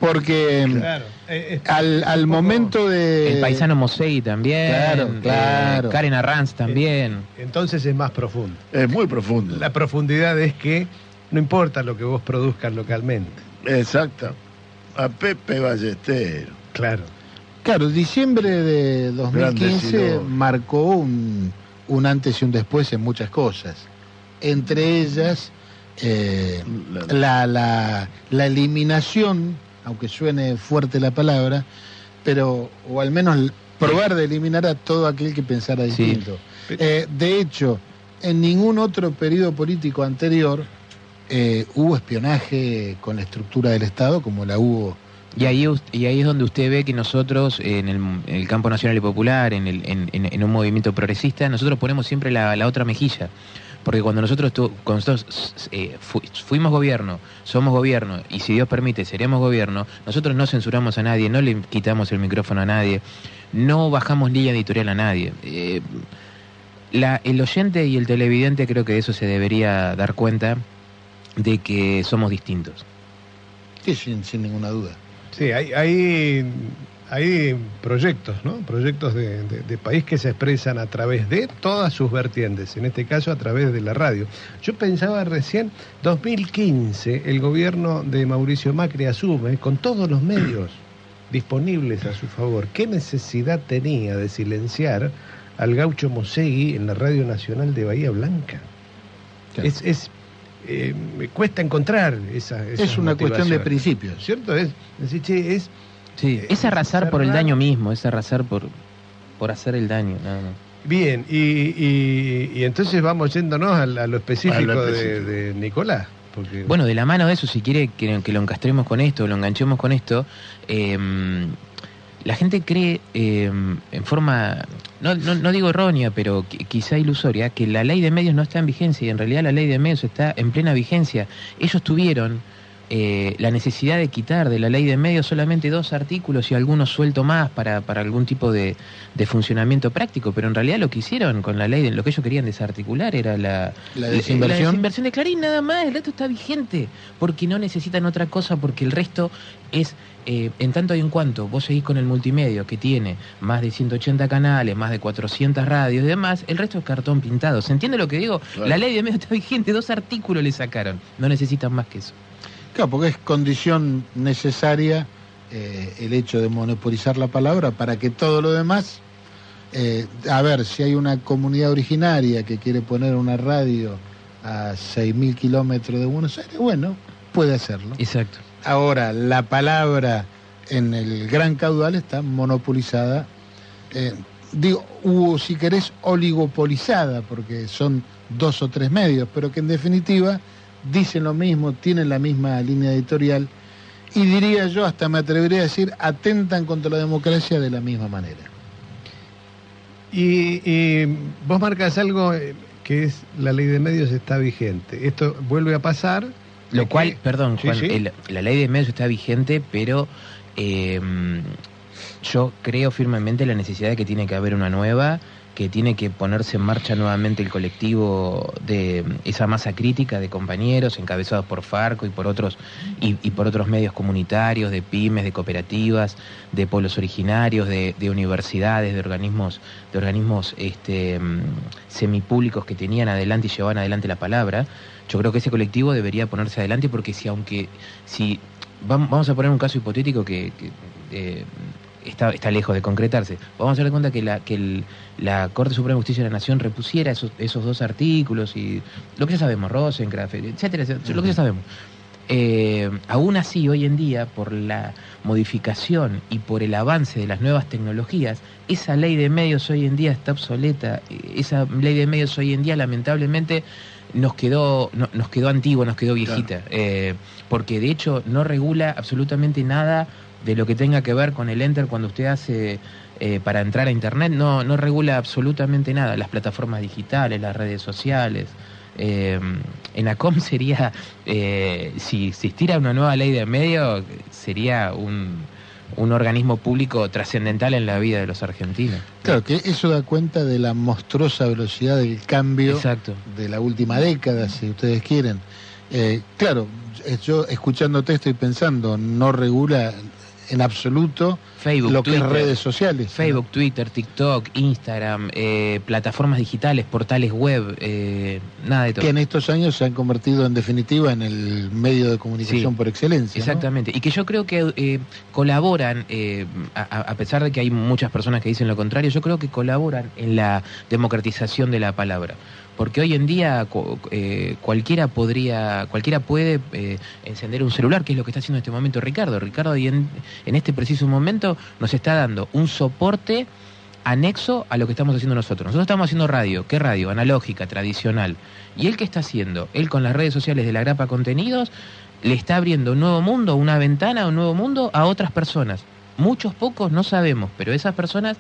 Porque mm, Claro. eh, eh, al, al momento de... El paisano Mosei también. Claro, eh, claro. Karen Arranz también. Entonces es más profundo. es muy profundo. La profundidad es que no importa lo que vos produzcas localmente. Exacto. A Pepe Ballester. Claro. Claro, diciembre de Grande 2015 Siló. marcó un, un antes y un después en muchas cosas. Entre ellas, eh, la, la, la eliminación, aunque suene fuerte la palabra, pero, o al menos probar de eliminar a todo aquel que pensara Sí. distinto. Eh, de hecho, en ningún otro periodo político anterior eh, hubo espionaje con la estructura del Estado como la hubo. Y ahí, y ahí es donde usted ve que nosotros, en el, en el campo nacional y popular, en, el- en- en- en un movimiento progresista, nosotros ponemos siempre la, la otra mejilla. Porque cuando nosotros, tu- cuando nosotros eh, fu- fuimos gobierno, somos gobierno, y si Dios permite, seremos gobierno, nosotros no censuramos a nadie, no le quitamos el micrófono a nadie, no bajamos línea editorial a nadie. Eh, la- el oyente y el televidente creo que de eso se debería dar cuenta de que somos distintos. Sí, sin, sin ninguna duda. Sí, hay, hay, hay proyectos, ¿no? Proyectos de, de- de país que se expresan a través de todas sus vertientes, en este caso a través de la radio. Yo pensaba recién, 2015, el gobierno de Mauricio Macri asume con todos los medios disponibles a su favor. ¿Qué necesidad tenía de silenciar al gaucho Mosegui en la Radio Nacional de Bahía Blanca? Claro. Es, es, eh, me cuesta encontrar esa Es una cuestión de principios. ¿Cierto? Es es Sí, Eh, es arrasar por el daño mismo, es arrasar por, por hacer el daño. nada más. bien, y, y- y entonces vamos yéndonos a, a lo específico, A lo de- específico. De, Nicolás. Porque, Bueno, de la mano de eso, si quiere que, que lo encastremos con esto, lo enganchemos con esto, eh, la gente cree eh, en forma, no, no, no digo errónea, pero qui- quizá ilusoria, que la ley de medios no está en vigencia y en realidad la ley de medios está en plena vigencia. Ellos tuvieron eh, la necesidad de quitar de la ley de medios solamente dos artículos y algunos suelto más para, para algún tipo de, de funcionamiento práctico, pero en realidad lo que hicieron con la ley, de, lo que ellos querían desarticular era la, La la desinversión. desinversión de Clarín nada más, el resto está vigente, porque no necesitan otra cosa, porque el resto es, eh, en tanto y en cuanto vos seguís con el multimedio que tiene más de 180 canales, más de 400 radios y demás, el resto es cartón pintado. ¿Se entiende lo que digo? Claro. La ley de medios está vigente, dos artículos le sacaron, no necesitan más que eso. Claro, porque es condición necesaria eh, el hecho de monopolizar la palabra para que todo lo demás, eh, a ver, si hay una comunidad originaria que quiere poner una radio a 6.000 kilómetros de Buenos Aires, bueno, puede hacerlo. Exacto. Ahora, la palabra en el gran caudal está monopolizada, eh, digo, hubo, si querés, oligopolizada, porque son dos o tres medios, pero que en definitiva dicen lo mismo, tienen la misma línea editorial, y diría yo, hasta me atrevería a decir, atentan contra la democracia de la misma manera. y, y vos marcas algo eh, que es la ley de medios está vigente. Esto vuelve a pasar. Lo cual, que- perdón, Juan, sí. el- la ley de medios está vigente, pero eh, yo creo firmemente en la necesidad de que tiene que haber una nueva, que tiene que ponerse en marcha nuevamente el colectivo de esa masa crítica de compañeros encabezados por Farco y por otros y, por otros medios comunitarios, de pymes, de cooperativas, de pueblos originarios, de, de universidades, de organismos, de organismos este, semipúblicos que tenían adelante y llevaban adelante la palabra. Yo creo que ese colectivo debería ponerse adelante porque si aunque si vam- vamos a poner un caso hipotético que, que, eh, está, está lejos de concretarse, vamos a hacer de cuenta que la que el- la Corte Suprema de Justicia de la Nación repusiera esos, esos dos artículos y lo que ya sabemos, Rosencraft, etcétera, etcétera, lo que ya sabemos. Eh, aún así, hoy en día, por la modificación y por el avance de las nuevas tecnologías, esa ley de medios hoy en día está obsoleta. Esa ley de medios hoy en día, lamentablemente, nos quedó, no- nos quedó antigua, nos quedó viejita. Eh, porque de hecho no regula absolutamente nada de lo que tenga que ver con el enter cuando usted hace eh, para entrar a internet. No, no regula absolutamente nada. Las plataformas digitales, las redes sociales. Eh, en ACOM sería, eh, si existiera una nueva ley de medios, sería un, un organismo público trascendental en la vida de los argentinos. Claro, que eso da cuenta de la monstruosa velocidad del cambio Exacto. de la última década, si ustedes quieren. Eh, claro, yo escuchándote estoy pensando, no regula en absoluto Facebook, lo que es Twitter. redes sociales. ¿no? Facebook, Twitter, TikTok, Instagram, eh, plataformas digitales, portales web, eh, nada de todo. Que en estos años se han convertido en definitiva en el medio de comunicación Sí, por excelencia. ¿no? Exactamente. Y que yo creo que eh, colaboran, eh, a- a pesar de que hay muchas personas que dicen lo contrario, yo creo que colaboran en la democratización de la palabra. Porque hoy en día eh, cualquiera podría, cualquiera puede eh, encender un celular, que es lo que está haciendo en este momento Ricardo. Ricardo en, este preciso momento nos está dando un soporte anexo a lo que estamos haciendo nosotros. Nosotros estamos haciendo radio, ¿qué radio? Analógica, tradicional. ¿Y él qué está haciendo? Él con las redes sociales de la Grapa Contenidos le está abriendo un nuevo mundo, una ventana, un nuevo mundo a otras personas. Muchos, pocos, no sabemos, pero esas personas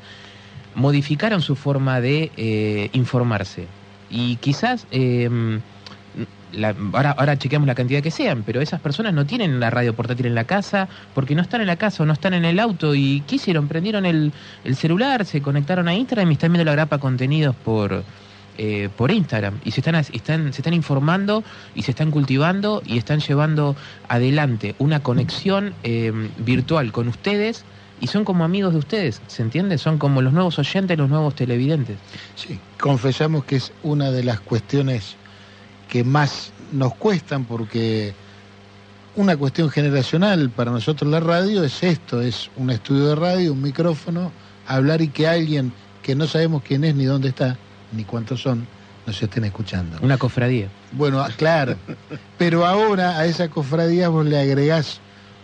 modificaron su forma de eh, informarse. Y quizás, eh, la- ahora, ahora chequeamos la cantidad que sean, pero esas personas no tienen la radio portátil en la casa porque no están en la casa o no están en el auto. ¿Y qué hicieron? Prendieron el, el celular, se conectaron a Instagram y están viendo la grapa contenidos por, eh, por Instagram. Y se están, están, se están informando y se están cultivando y están llevando adelante una conexión eh, virtual con ustedes. Y son como amigos de ustedes, ¿se entiende? Son como los nuevos oyentes, los nuevos televidentes. Sí, confesamos que es una de las cuestiones que más nos cuestan porque una cuestión generacional para nosotros la radio es esto, es un estudio de radio, un micrófono, hablar y que alguien que no sabemos quién es ni dónde está, ni cuántos son, nos estén escuchando. Una cofradía. Bueno, ah, claro, pero ahora a esa cofradía vos le agregás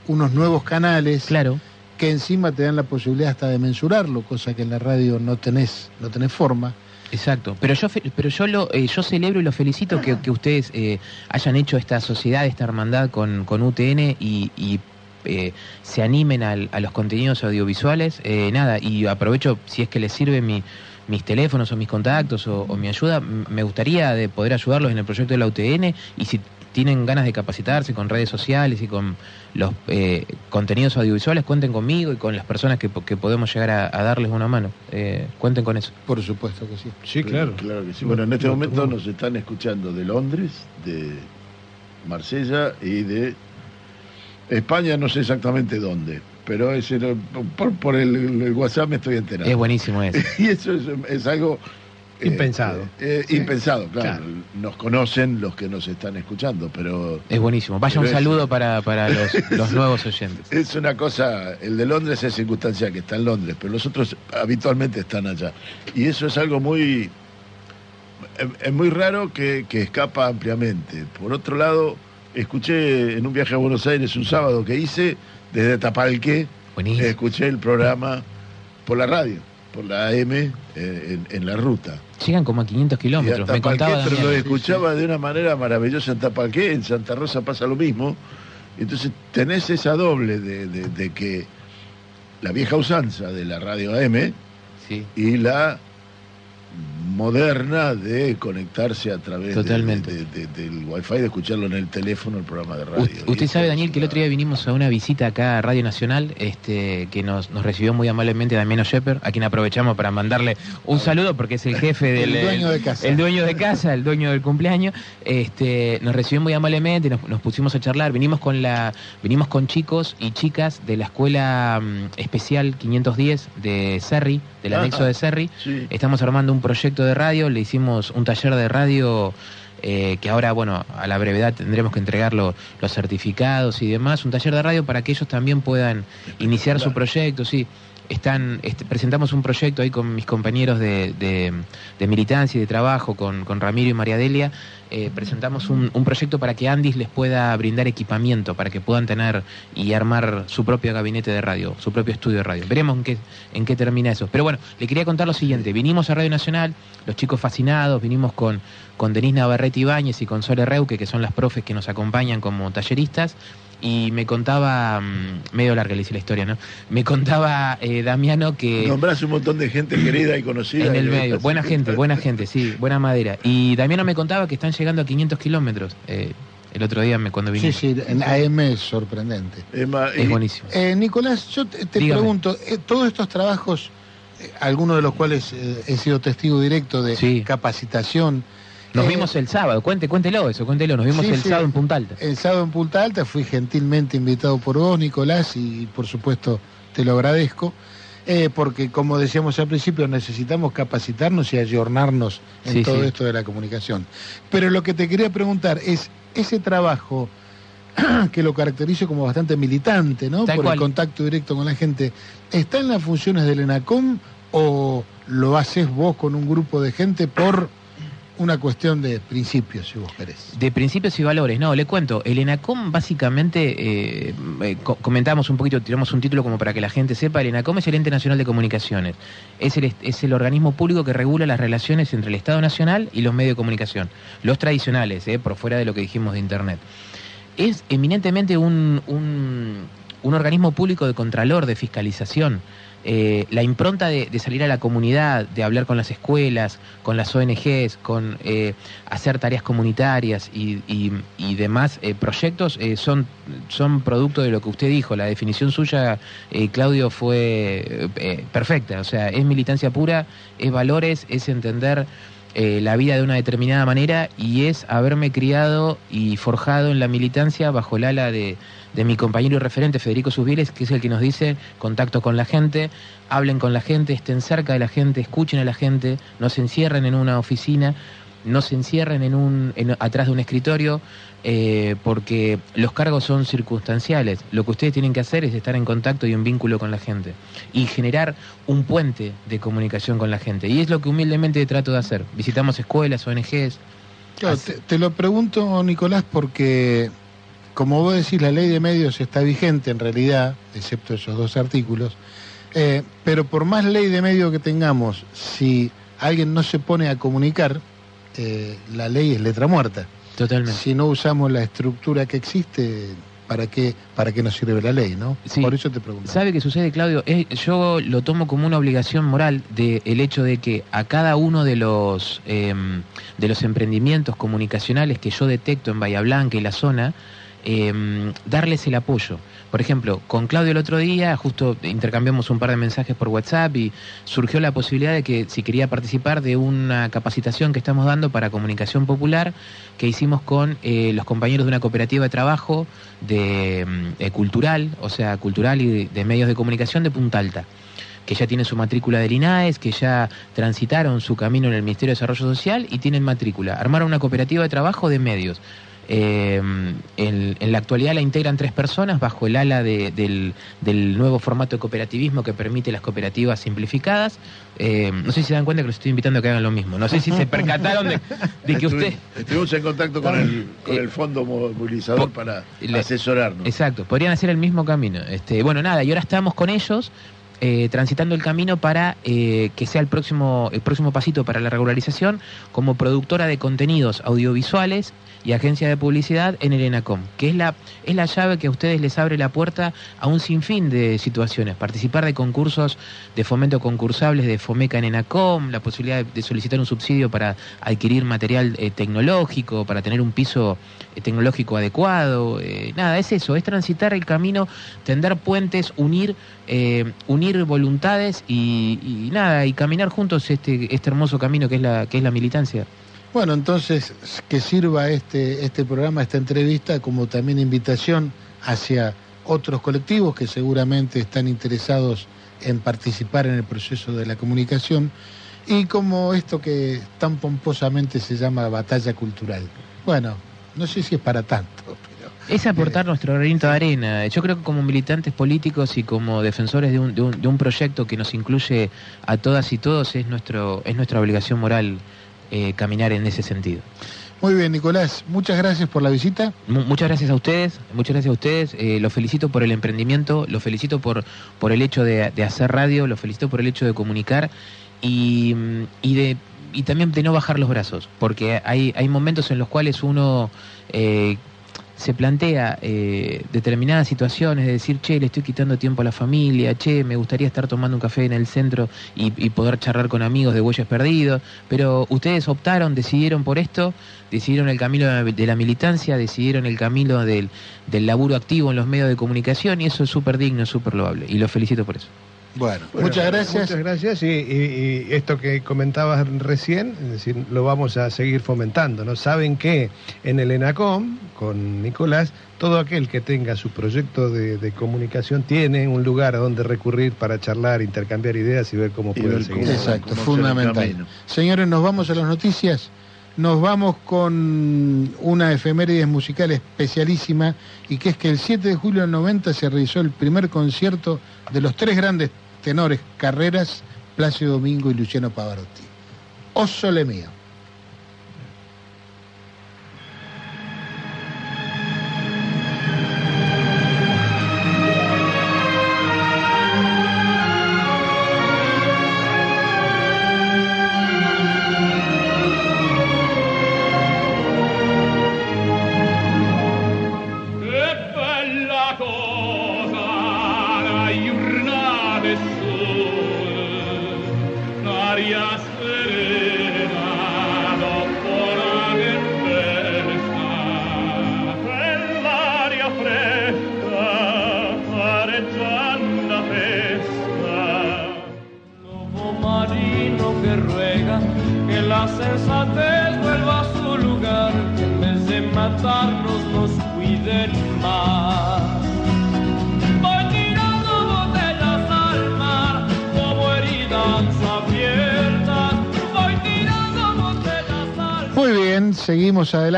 unos nuevos canales Claro. Que encima te dan la posibilidad hasta de mensurarlo, cosa que en la radio no tenés, no tenés forma. Exacto, pero yo pero yo lo eh, yo celebro y lo felicito que, que ustedes eh, hayan hecho esta sociedad, esta hermandad con, con UTN y, y, eh, se animen al- a los contenidos audiovisuales. Eh, nada, y aprovecho si es que les sirve mi, mis teléfonos o mis contactos o, o mi ayuda, me gustaría de poder ayudarlos en el proyecto de la UTN y si tienen ganas de capacitarse con redes sociales y con los eh, contenidos audiovisuales, cuenten conmigo y con las personas que, que podemos llegar a, a darles una mano. Eh, cuenten con eso. Por supuesto que sí. Sí, claro. Claro que sí. Bueno, en este momento nos están escuchando de Londres, de Marsella y de España, no sé exactamente dónde, pero es el- por, por el, el WhatsApp me estoy enterando. Es buenísimo eso. Y eso es, es algo... eh, Impensado. eh, Sí. Impensado, claro. Claro. Nos conocen los que nos están escuchando, pero Es buenísimo. Vaya un es- saludo para, para los, los nuevos oyentes. es una cosa, el de Londres es circunstancial, que está en Londres, pero los otros habitualmente están allá. Y eso es algo muy, es- muy raro que, que escapa ampliamente. Por otro lado, escuché en un viaje a Buenos Aires un sábado que hice, desde Tapalqué, Buenísimo. escuché el programa por la radio, por la AM, eh, en, en la ruta. Llegan como a 500 Y a kilómetros. Me contaba pero lo escuchaba de una manera maravillosa en Tapalqué, en Santa Rosa pasa lo mismo. Entonces tenés esa doble de, de- de que la vieja usanza de la radio AM Sí. y la moderna de conectarse a través de- Totalmente. de- de- del wifi, de escucharlo en el teléfono, el programa de radio. Usted, sabe, Daniel, que el otro día vinimos a una visita acá a Radio Nacional, este, que nos, nos recibió muy amablemente Damiano Shepper, a quien aprovechamos para mandarle un saludo porque es el jefe del El dueño de casa. el dueño de casa, el dueño del cumpleaños. Este, nos recibió muy amablemente, nos, nos pusimos a charlar, vinimos con la, vinimos con chicos y chicas de la escuela mm, especial 510 de Serri, del anexo de Serri. Sí. Estamos armando un proyecto de radio, le hicimos un taller de radio eh, que ahora, bueno, a la brevedad tendremos que entregar lo- los certificados y demás, un taller de radio para que ellos también puedan iniciar su proyecto, sí. Están, este, presentamos un proyecto ahí con mis compañeros de, de- militancia y de trabajo, con, con Ramiro y María Delia. eh, presentamos un, un proyecto para que Andis les pueda brindar equipamiento, para que puedan tener y armar su propio gabinete de radio, su propio estudio de radio. Veremos en qué, en qué termina eso. Pero bueno, le quería contar lo siguiente. Vinimos a Radio Nacional, los chicos fascinados, vinimos con, con Navarrete Ibáñez y con Sole Reuque, que son las profes que nos acompañan como talleristas. Y me contaba, mm, medio larga le hice la historia, ¿no? Me contaba eh, Damiano que... Nombrás un montón de gente querida y conocida. En el medio, buena gente, buena gente, sí, buena madera. Y Damiano me contaba que están llegando a 500 kilómetros. eh, el otro día me, cuando vine. Sí, sí, en AM es sorprendente. Es más, Es y- buenísimo. Eh, Nicolás, yo te, pregunto, eh, todos estos trabajos, eh, algunos de los cuales eh, he sido testigo directo de Sí. capacitación, Nos eh, vimos el sábado, cuente, cuéntelo eso, cuéntelo. Nos vimos Sí, el sí. sábado en Punta Alta. el sábado en Punta Alta fui gentilmente invitado por vos, Nicolás, y por supuesto te lo agradezco, eh, porque como decíamos al principio, necesitamos capacitarnos y ayornarnos en Sí, todo esto de la comunicación. Pero lo que te quería preguntar es, ese trabajo que lo caracterizo como bastante militante, ¿no? Tal por cual. el contacto directo con la gente, ¿está en las funciones del ENACOM o lo haces vos con un grupo de gente por una cuestión de principios, si vos querés. De principios y valores, no, le cuento. El ENACOM básicamente, eh, eh, co- comentamos un poquito, tiramos un título como para que la gente sepa, el ENACOM es el Ente Nacional de Comunicaciones. Es el, es el organismo público que regula las relaciones entre el Estado Nacional y los medios de comunicación. Los tradicionales, eh, por fuera de lo que dijimos de Internet. Es eminentemente un, un, un organismo público de contralor, de fiscalización. Eh, la impronta de, de salir a la comunidad, de hablar con las escuelas, con las ONGs, con eh, hacer tareas comunitarias y, demás eh, proyectos eh, son, son producto de lo que usted dijo. La definición suya, eh, Claudio, fue perfecta. O sea, es militancia pura, es valores, es entender eh, la vida de una determinada manera y es haberme criado y forjado en la militancia bajo el ala de, de mi compañero y referente Federico Susbieles, que es el que nos dice contacto con la gente, hablen con la gente, estén cerca de la gente, escuchen a la gente, no se encierren en una oficina, no se encierren en un, en- atrás de un escritorio, eh, porque los cargos son circunstanciales. Lo que ustedes tienen que hacer es estar en contacto y un vínculo con la gente y generar un puente de comunicación con la gente. Y es lo que humildemente trato de hacer. Visitamos escuelas, ONGs. Claro, te lo pregunto, Nicolás, porque como vos decís, la ley de medios está vigente en realidad, excepto esos dos artículos, eh, pero por más ley de medios que tengamos, si alguien no se pone a comunicar, eh, la ley es letra muerta. Totalmente. Si no usamos la estructura que existe, ¿para qué, para qué nos sirve la ley? ¿no? Sí. Por eso te pregunto. ¿Sabe qué sucede, Claudio? Es- yo lo tomo como una obligación moral de el hecho de que a cada uno de los em, de los emprendimientos comunicacionales que yo detecto en Bahía Blanca y la zona, em, darles el apoyo. Por ejemplo, con Claudio el otro día, justo intercambiamos un par de mensajes por WhatsApp y surgió la posibilidad de que si quería participar de una capacitación que estamos dando para comunicación popular que hicimos con eh, los compañeros de una cooperativa de trabajo de mm, eh, cultural, o sea, cultural y de, de medios de comunicación de Punta Alta que ya tienen su matrícula del INAES, que ya transitaron su camino en el Ministerio de Desarrollo Social y tienen matrícula. Armaron una cooperativa de trabajo de medios. Eh, en, en la actualidad la integran tres personas bajo el ala de- del, del nuevo formato de cooperativismo que permite las cooperativas simplificadas. Eh, no sé si se dan cuenta que los estoy invitando a que hagan lo mismo. No sé si se percataron de, de que usted... Estuvi- Estuvimos en contacto con el, con Eh, el fondo movilizador para asesorarnos. Exacto, podrían hacer el mismo camino. Este, bueno, nada, y ahora estamos con ellos eh, transitando el camino para eh, que sea el próximo, el próximo pasito para la regularización como productora de contenidos audiovisuales y agencia de publicidad en el ENACOM, que es la, es la llave que a ustedes les abre la puerta a un sinfín de situaciones. Participar de concursos de fomento concursables de FOMECA en ENACOM, la posibilidad de, solicitar un subsidio para adquirir material eh, tecnológico, para tener un piso tecnológico adecuado. eh, nada, es eso, es transitar el camino, tender puentes, unir, eh, unir voluntades y, y nada, y caminar juntos este, este hermoso camino que es la, que es la militancia. Bueno, entonces que sirva este, este programa, esta entrevista, como también invitación hacia otros colectivos que seguramente están interesados en participar en el proceso de la comunicación y como esto que tan pomposamente se llama batalla cultural. Bueno, no sé si es para tanto, pero Es aportar nuestro granito de arena. Yo creo que como militantes políticos y como defensores de un, de un, de un proyecto que nos incluye a todas y todos, es, nuestro, es nuestra obligación moral eh, caminar en ese sentido. muy bien, Nicolás, muchas gracias por la visita. Mu- Muchas gracias a ustedes, muchas gracias a ustedes. Eh, los felicito por el emprendimiento, los felicito por, por el hecho de, de hacer radio, los felicito por el hecho de comunicar y, y de y también de no bajar los brazos, porque hay, hay momentos en los cuales uno eh, se plantea eh, determinadas situaciones, de decir, che, le estoy quitando tiempo a la familia, che, me gustaría estar tomando un café en el centro y, poder charlar con amigos de huellas perdidos, pero ustedes optaron, decidieron por esto, decidieron el camino de la- militancia, decidieron el camino del, del laburo activo en los medios de comunicación y eso es súper digno, súper loable y los felicito por eso. Bueno, Bueno, muchas gracias. Muchas gracias. Y, y- y esto que comentabas recién, es decir, lo vamos a seguir fomentando. ¿no? Saben que en el ENACOM, con Nicolás, todo aquel que tenga su proyecto de, de comunicación tiene un lugar a donde recurrir para charlar, intercambiar ideas y ver cómo Y puede ver seguir. cómo- Exacto, cómo fundamental. Señores, nos vamos a las noticias. Nos vamos con una efemérides musical especialísima y que es que el 7 de julio del 90 se realizó el primer concierto de los tres grandes tenores Carreras, Plácido Domingo y Luciano Pavarotti. Oso le mío.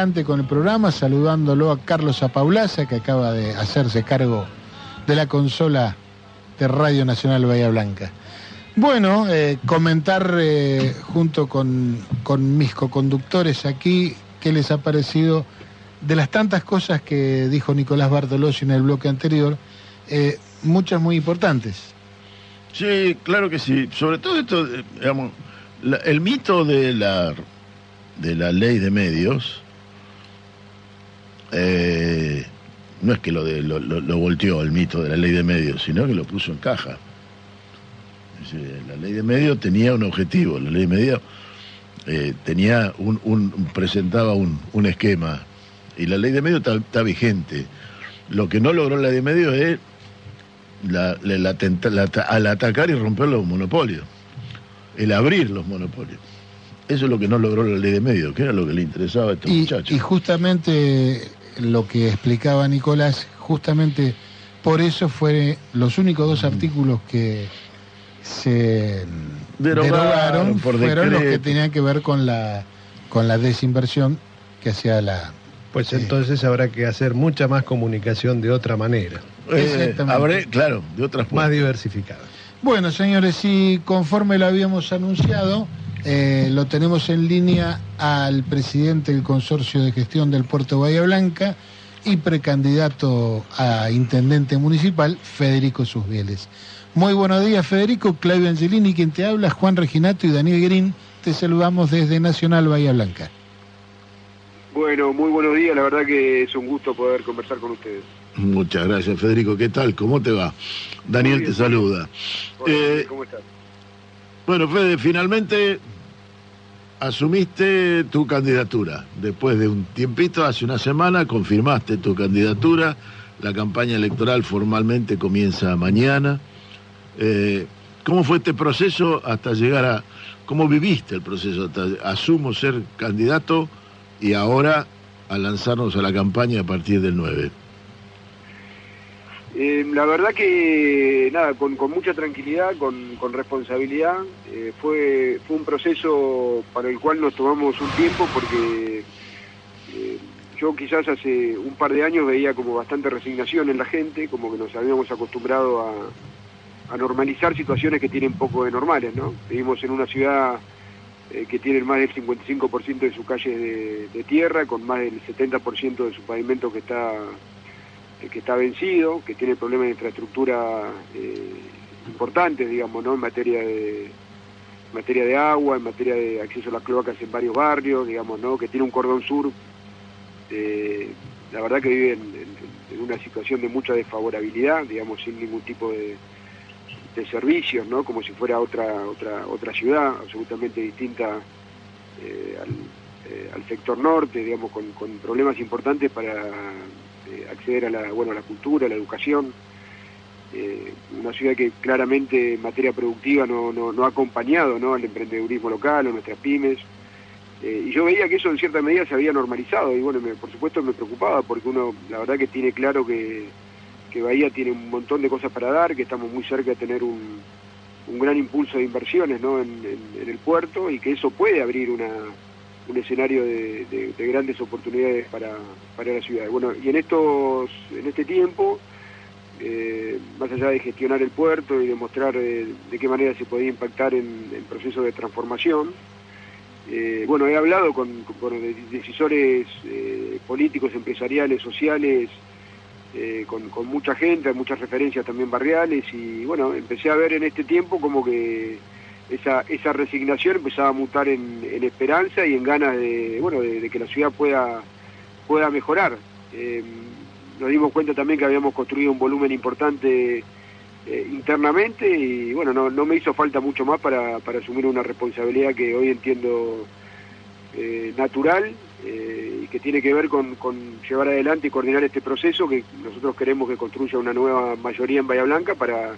Adelante con el programa saludándolo a Carlos Apaulaza que acaba de hacerse cargo de la consola de Radio Nacional Bahía Blanca. Bueno, eh, comentar eh, junto con, mis coconductores aquí qué les ha parecido de las tantas cosas que dijo Nicolás Bartolozzi en el bloque anterior, eh, muchas muy importantes. Sí, claro que sí. Sobre todo esto, digamos, el mito de la de la ley de medios, eh, no es que lo, de, lo, volteó el mito de la ley de medios, sino que lo puso en caja. La ley de medios tenía un objetivo, la ley de medios eh, tenía un, presentaba un, esquema y la ley de medios está, vigente. Lo que no logró la ley de medios es la, al atacar y romper los monopolios, el abrir los monopolios. Eso es lo que no logró la ley de medios, que era lo que le interesaba a estos muchachos. Y justamente lo que explicaba Nicolás, justamente por eso fueron los únicos dos artículos que se derogaron, fueron los que tenían que ver con la con la desinversión que hacía la pues entonces habrá que hacer mucha más comunicación de otra manera. Eh, habré, claro, de otras más diversificadas. Bueno, señores, y conforme lo habíamos anunciado, eh, lo tenemos en línea al presidente del Consorcio de Gestión del Puerto de Bahía Blanca y precandidato a intendente municipal, Federico Susbieles. Muy buenos días, Federico. Claudio Angelini, quien te habla, Juan Reginato y Daniel Guerín. Te saludamos desde Nacional Bahía Blanca. Bueno, muy buenos días. La verdad que es un gusto poder conversar con ustedes. Muchas gracias, Federico. ¿Qué tal? ¿Cómo te va? Daniel te saluda. Eh, ¿Cómo estás? Bueno, Fede, finalmente asumiste tu candidatura. Después de un tiempito, hace una semana, confirmaste tu candidatura. La campaña electoral formalmente comienza mañana. Eh, ¿Cómo fue este proceso hasta llegar a... ¿Cómo viviste el proceso? Hasta, asumo ser candidato y ahora a lanzarnos a la campaña a partir del 9. Eh, la verdad que, nada, con, mucha tranquilidad, con, responsabilidad, eh, fue, fue un proceso para el cual nos tomamos un tiempo porque eh, yo quizás hace un par de años veía como bastante resignación en la gente, como que nos habíamos acostumbrado a, normalizar situaciones que tienen poco de normales, ¿no? Vivimos en una ciudad que tiene más del 55% de sus calles de, de tierra, con más del 70% de su pavimento que está que está vencido, que tiene problemas de infraestructura eh, importantes, digamos, ¿no? En materia de materia de agua, en materia de acceso a las cloacas en varios barrios, digamos, ¿no? Que tiene un cordón sur, eh, la verdad que vive en, una situación de mucha desfavorabilidad, digamos, sin ningún tipo de, servicios, ¿no? Como si fuera otra otra otra ciudad absolutamente distinta eh, al, sector norte, digamos, con problemas importantes para eh, acceder a la, bueno, a la cultura, a la educación. Eh, una ciudad que claramente en materia productiva no, no, ha acompañado ¿no? al emprendedurismo local, a nuestras pymes. Eh, y yo veía que eso en cierta medida se había normalizado y bueno, por supuesto me preocupaba porque uno la verdad que tiene claro que, que Bahía tiene un montón de cosas para dar, que estamos muy cerca de tener un, un gran impulso de inversiones ¿no? en, en el puerto y que eso puede abrir una, un escenario de, grandes oportunidades para, la ciudad. Bueno, y en estos, en este tiempo, eh, más allá de gestionar el puerto y demostrar eh, de qué manera se podía impactar en el proceso de transformación, eh, bueno, he hablado con, decisores políticos, empresariales, sociales, con, con, mucha gente, muchas referencias también barriales y bueno, empecé a ver en este tiempo como que esa, esa resignación empezaba a mutar en, esperanza y en ganas de, bueno, de, que la ciudad pueda, pueda mejorar. Eh, nos dimos cuenta también que habíamos construido un volumen importante, eh, internamente y bueno, no, no me hizo falta mucho más para, para asumir una responsabilidad que hoy entiendo eh, natural y que tiene que ver con, con, llevar adelante y coordinar este proceso que nosotros queremos que construya una nueva mayoría en Bahía Blanca para,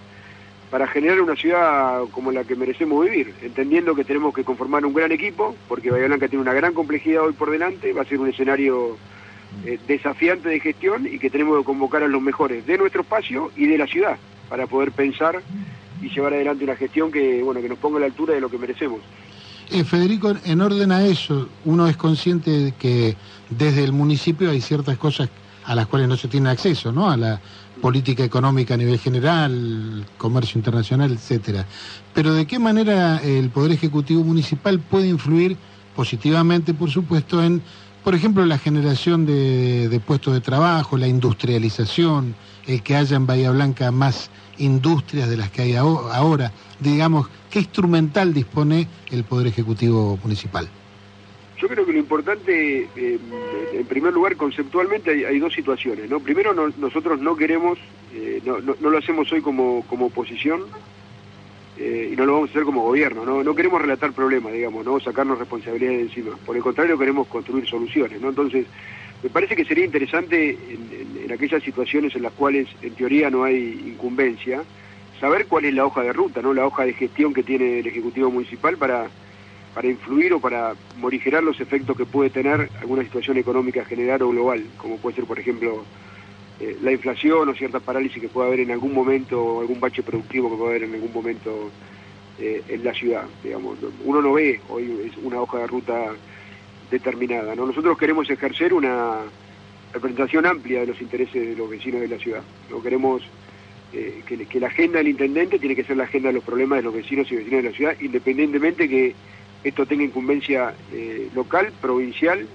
para generar una ciudad como la que merecemos vivir, entendiendo que tenemos que conformar un gran equipo, porque Bahía Blanca tiene una gran complejidad hoy por delante, va a ser un escenario eh, desafiante de gestión y que tenemos que convocar a los mejores de nuestro espacio y de la ciudad para poder pensar y llevar adelante una gestión que, bueno, que nos ponga a la altura de lo que merecemos. Eh, Federico, en orden a eso, uno es consciente de que desde el municipio hay ciertas cosas a las cuales no se tiene acceso, ¿no? Política económica a nivel general, comercio internacional, etcétera. Pero ¿de qué manera el Poder Ejecutivo Municipal puede influir positivamente, por supuesto, en por ejemplo, la generación de, puestos de trabajo, la industrialización, el que haya en Bahía Blanca más industrias de las que hay ahora. Digamos, ¿qué instrumental dispone el Poder Ejecutivo Municipal? Yo creo que lo importante, eh, en primer lugar, conceptualmente hay, dos situaciones. ¿no? Primero, nosotros no queremos, eh, no, no, lo hacemos hoy como, como oposición, eh, y no lo vamos a hacer como gobierno, ¿no? no queremos relatar problemas, digamos, no sacarnos responsabilidades de encima, por el contrario queremos construir soluciones, ¿no? Entonces, me parece que sería interesante en, en, aquellas situaciones en las cuales en teoría no hay incumbencia, saber cuál es la hoja de ruta, ¿no? La hoja de gestión que tiene el Ejecutivo Municipal para, para influir o para morigerar los efectos que puede tener alguna situación económica general o global, como puede ser, por ejemplo, eh, la inflación o cierta parálisis que pueda haber en algún momento, o algún bache productivo que pueda haber en algún momento eh, en la ciudad, digamos. Uno no ve hoy una hoja de ruta determinada, ¿no? Nosotros queremos ejercer una representación amplia de los intereses de los vecinos de la ciudad. ¿no? Queremos eh, que, la agenda del intendente tiene que ser la agenda de los problemas de los vecinos y vecinas de la ciudad, independientemente que esto tenga incumbencia local, provincial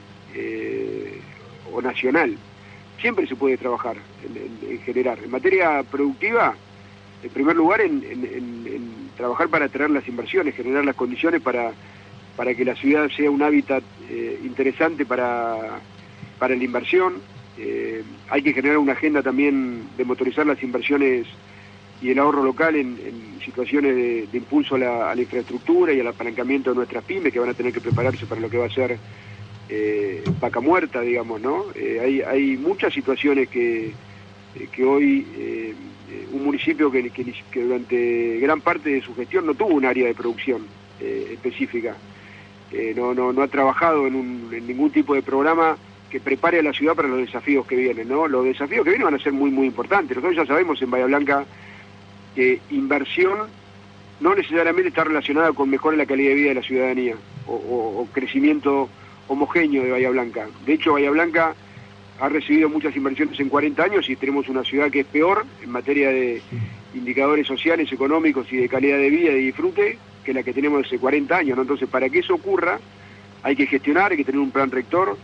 o nacional siempre se puede trabajar en, generar. En materia productiva, en primer lugar, en, trabajar para atraer las inversiones, generar las condiciones para, para que la ciudad sea un hábitat eh, interesante para, para la inversión. Eh, hay que generar una agenda también de motorizar las inversiones y el ahorro local en, situaciones de, impulso a la, infraestructura y al apalancamiento de nuestras pymes que van a tener que prepararse para lo que va a ser eh, vaca muerta, digamos, ¿no? Eh, hay, hay muchas situaciones que, eh, que hoy un municipio que, que, durante gran parte de su gestión no tuvo un área de producción específica, no, no, no ha trabajado en, un, en ningún tipo de programa que prepare a la ciudad para los desafíos que vienen, ¿no? Los desafíos que vienen van a ser muy, muy importantes. Nosotros ya sabemos en Bahía Blanca que inversión no necesariamente está relacionada con mejorar la calidad de vida de la ciudadanía o, crecimiento homogéneo de Bahía Blanca. De hecho, Bahía Blanca ha recibido muchas inversiones en 40 años y tenemos una ciudad que es peor en materia de indicadores sociales, económicos y de calidad de vida y disfrute que la que tenemos hace 40 años. Entonces, para que eso ocurra, hay que gestionar, hay que tener un plan rector,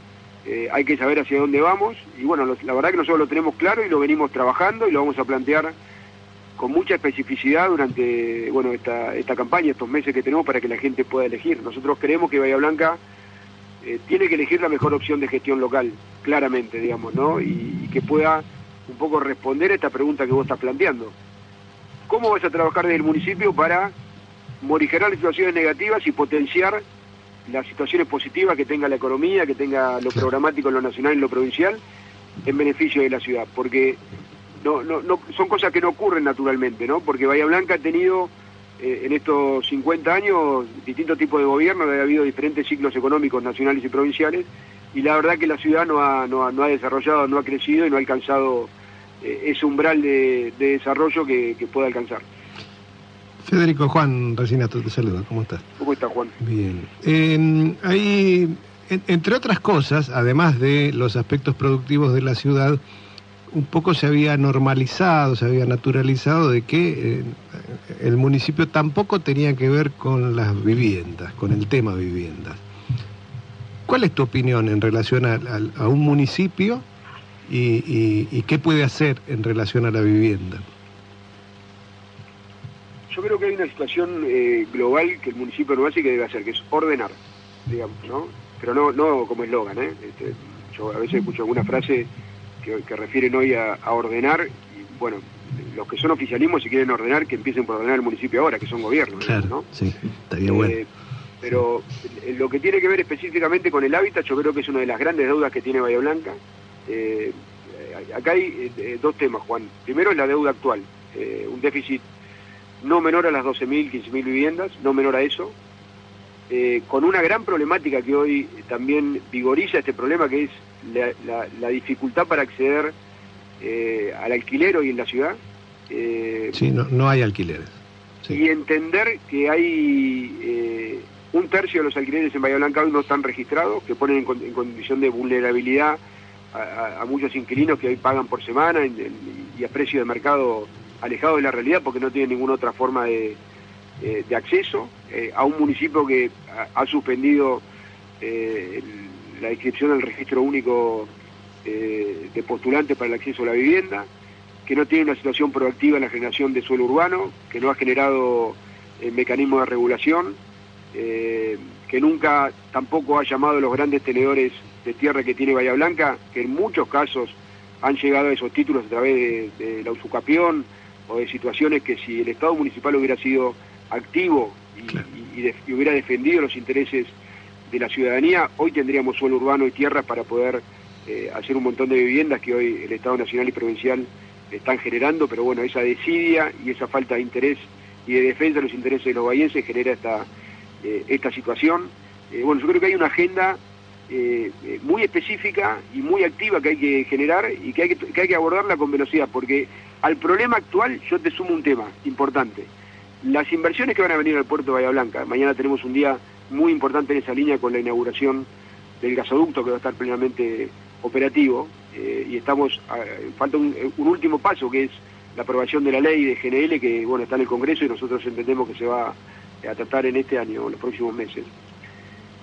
eh, hay que saber hacia dónde vamos. Y bueno, la verdad que nosotros lo tenemos claro y lo venimos trabajando y lo vamos a plantear con mucha especificidad durante bueno esta, esta campaña, estos meses que tenemos para que la gente pueda elegir. Nosotros creemos que Bahía Blanca eh, tiene que elegir la mejor opción de gestión local, claramente, digamos, ¿no? Y, que pueda un poco responder a esta pregunta que vos estás planteando. ¿Cómo vas a trabajar desde el municipio para morigerar las situaciones negativas y potenciar las situaciones positivas que tenga la economía, que tenga lo programático en lo nacional y en lo provincial, en beneficio de la ciudad? Porque no, no, no, son cosas que no ocurren naturalmente, ¿no? Porque Bahía Blanca ha tenido eh, en estos 50 años distintos tipos de gobierno, ha habido diferentes ciclos económicos nacionales y provinciales, y la verdad que la ciudad no ha, no ha, desarrollado, no ha crecido y no ha alcanzado eh, ese umbral de, desarrollo que, pueda alcanzar. Federico Juan Resinato te saluda, ¿cómo estás? ¿Cómo estás, Juan? Bien. ahí, entre otras cosas, además de los aspectos productivos de la ciudad, un poco se había normalizado, se había naturalizado de que eh, el municipio tampoco tenía que ver con las viviendas, con el tema viviendas. ¿Cuál es tu opinión en relación a, un municipio y, qué puede hacer en relación a la vivienda? Yo creo que hay una situación eh, global que el municipio no hace y que debe hacer, que es ordenar, digamos, ¿no? Pero no, no como eslogan, ¿eh? Este, yo a veces escucho alguna frase que, refieren hoy a, ordenar, y bueno, los que son oficialismos, si quieren ordenar, que empiecen por ordenar el municipio ahora, que son gobiernos, Claro, ¿no? sí, estaría bueno. Eh, pero eh, lo que tiene que ver específicamente con el hábitat, yo creo que es una de las grandes deudas que tiene Bahía Blanca. Eh, acá hay eh, dos temas, Juan. Primero es la deuda actual, un déficit no menor a las 12.000, 15.000 viviendas, no menor a eso, eh, con una gran problemática que hoy también vigoriza este problema, que es la, la- la dificultad para acceder eh, al alquiler hoy en la ciudad. Eh, Sí, no, no hay alquileres. Sí. y entender que hay eh, un tercio de los alquileres en Bahía Blanca hoy no están registrados, que ponen en, en condición de vulnerabilidad a, a- a muchos inquilinos que hoy pagan por semana en- en- y a precio de mercado alejado de la realidad porque no tienen ninguna otra forma de, eh, de acceso, eh, a un municipio que ha, ha suspendido eh, el- la inscripción al registro único eh, de postulantes para el acceso a la vivienda, que no tiene una situación proactiva en la generación de suelo urbano, que no ha generado eh, mecanismos de regulación, eh, que nunca tampoco ha llamado a los grandes tenedores de tierra que tiene Bahía Blanca, que en muchos casos han llegado a esos títulos a través de, de la usucapión o de situaciones que si el Estado municipal hubiera sido activo y, Claro. y- y de- y hubiera defendido los intereses de la ciudadanía, hoy tendríamos suelo urbano y tierra para poder eh, hacer un montón de viviendas que hoy el Estado nacional y provincial están generando, pero bueno, esa desidia y esa falta de interés y de defensa de los intereses de los bahienses genera esta, eh, esta situación. Eh, bueno, yo creo que hay una agenda eh, muy específica y muy activa que hay que generar y que hay que, que hay que abordarla con velocidad, porque al problema actual yo te sumo un tema importante. Las inversiones que van a venir al puerto de Bahía Blanca, mañana tenemos un día muy importante en esa línea con la inauguración del gasoducto que va a estar plenamente operativo eh, y estamos, falta un, un último paso que es la aprobación de la ley de GNL que bueno está en el Congreso y nosotros entendemos que se va a tratar en este año, en los próximos meses.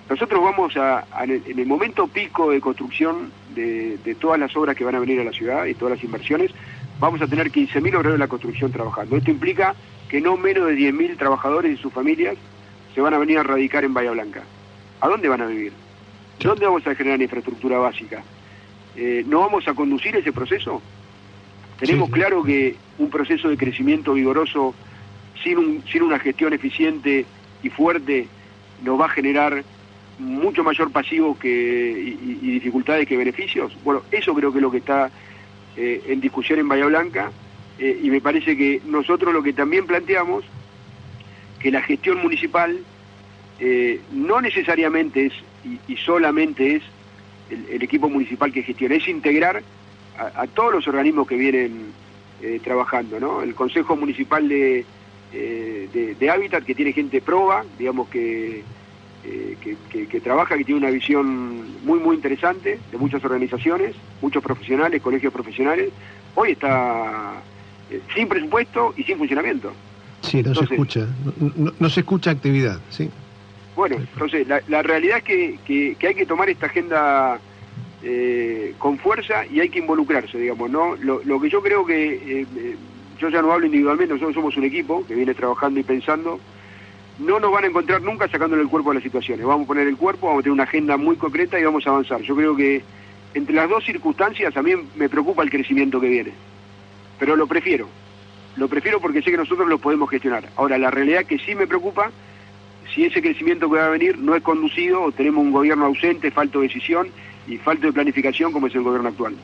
Nosotros vamos a, en el momento pico de construcción de, de todas las obras que van a venir a la ciudad y todas las inversiones, vamos a tener 15.000 obreros de la construcción trabajando. Esto implica que no menos de 10.000 trabajadores y sus familias se van a venir a radicar en Bahía Blanca. ¿A dónde van a vivir? ¿Dónde vamos a generar infraestructura básica? Eh, ¿No vamos a conducir ese proceso? Tenemos Sí. claro que un proceso de crecimiento vigoroso, sin, un- sin una gestión eficiente y fuerte, nos va a generar mucho mayor pasivo que, y, y dificultades que beneficios. Bueno, eso creo que es lo que está eh, en discusión en Bahía Blanca eh, y me parece que nosotros lo que también planteamos, que la gestión municipal eh, no necesariamente es y, solamente es el, equipo municipal que gestiona, es integrar a, todos los organismos que vienen eh, trabajando, ¿no? El Consejo Municipal de, eh, de, de Hábitat, que tiene gente proba, digamos que, que, que- que trabaja, que tiene una visión muy, muy interesante de muchas organizaciones, muchos profesionales, colegios profesionales, hoy está sin presupuesto y sin funcionamiento. Sí, no se escucha, no, no- no se escucha actividad, sí. Bueno, entonces la, la realidad es que, que- que hay que tomar esta agenda eh, con fuerza y hay que involucrarse, digamos, ¿no? Lo, lo que yo creo que, eh, eh, yo ya no hablo individualmente, nosotros somos un equipo que viene trabajando y pensando, no nos van a encontrar nunca sacándole el cuerpo a las situaciones, vamos a poner el cuerpo, vamos a tener una agenda muy concreta y vamos a avanzar. Yo creo que entre las dos circunstancias a mí me preocupa el crecimiento que viene, pero lo prefiero, lo prefiero porque sé que nosotros lo podemos gestionar. Ahora, la realidad que sí me preocupa si ese crecimiento que va a venir no es conducido o tenemos un gobierno ausente, falto de decisión y falta de planificación como es el gobierno actual.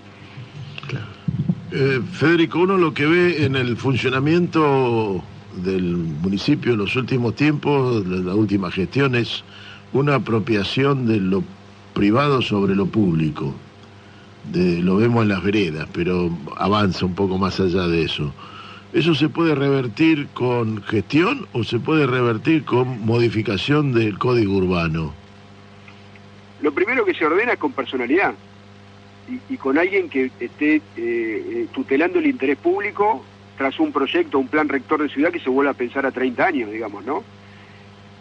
Eh, Federico, uno lo que ve en el funcionamiento del municipio en los últimos tiempos, la última gestión, es una apropiación de lo privado sobre lo público. De- lo vemos en las veredas, pero avanza un poco más allá de eso. ¿Eso se puede revertir con gestión o se puede revertir con modificación del código urbano? Lo primero que se ordena es con personalidad y, con alguien que esté eh, eh, tutelando el interés público tras un proyecto, un plan rector de ciudad que se vuelva a pensar a 30 años, digamos, ¿no?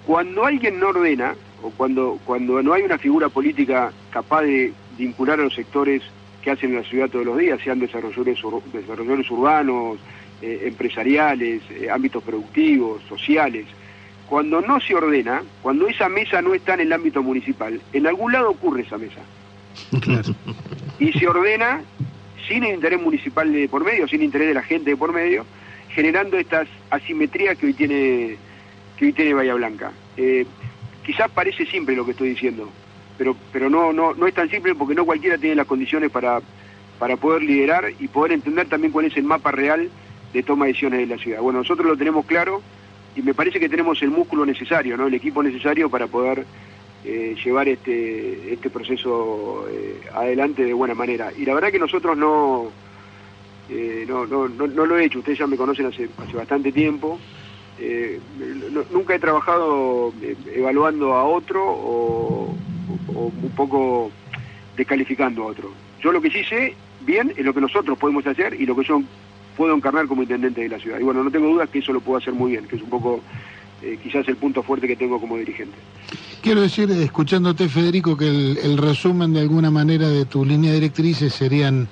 Cuando alguien no ordena, o cuando, cuando no hay una figura política capaz de vincular a los sectores que hacen en la ciudad todos los días, sean desarrolladores, ur- desarrolladores urbanos, eh, empresariales, eh, ámbitos productivos, sociales, cuando no se ordena, cuando esa mesa no está en el ámbito municipal, en algún lado ocurre esa mesa. Claro. Y se ordena sin el interés municipal de por medio, sin interés de la gente de por medio, generando estas asimetrías que hoy tiene, que hoy tiene Bahía Blanca. Eh, quizás parece simple lo que estoy diciendo, pero, pero no, no, no es tan simple porque no cualquiera tiene las condiciones para, para poder liderar y poder entender también cuál es el mapa real de toma de decisiones de la ciudad. Bueno, nosotros lo tenemos claro y me parece que tenemos el músculo necesario, ¿no? el equipo necesario para poder eh, llevar este, este proceso eh, adelante de buena manera. Y la verdad que nosotros no, eh, no, no, no, no, lo he hecho, ustedes ya me conocen hace, hace bastante tiempo. nunca he trabajado evaluando a otro o, o, un poco descalificando a otro. Yo lo que sí sé bien es lo que nosotros podemos hacer y lo que yo puedo encarnar como intendente de la ciudad. Y bueno, no tengo dudas que eso lo puedo hacer muy bien, que es un poco eh, quizás el punto fuerte que tengo como dirigente. Quiero decir, escuchándote Federico, que el, resumen de alguna manera de tu línea directrices serían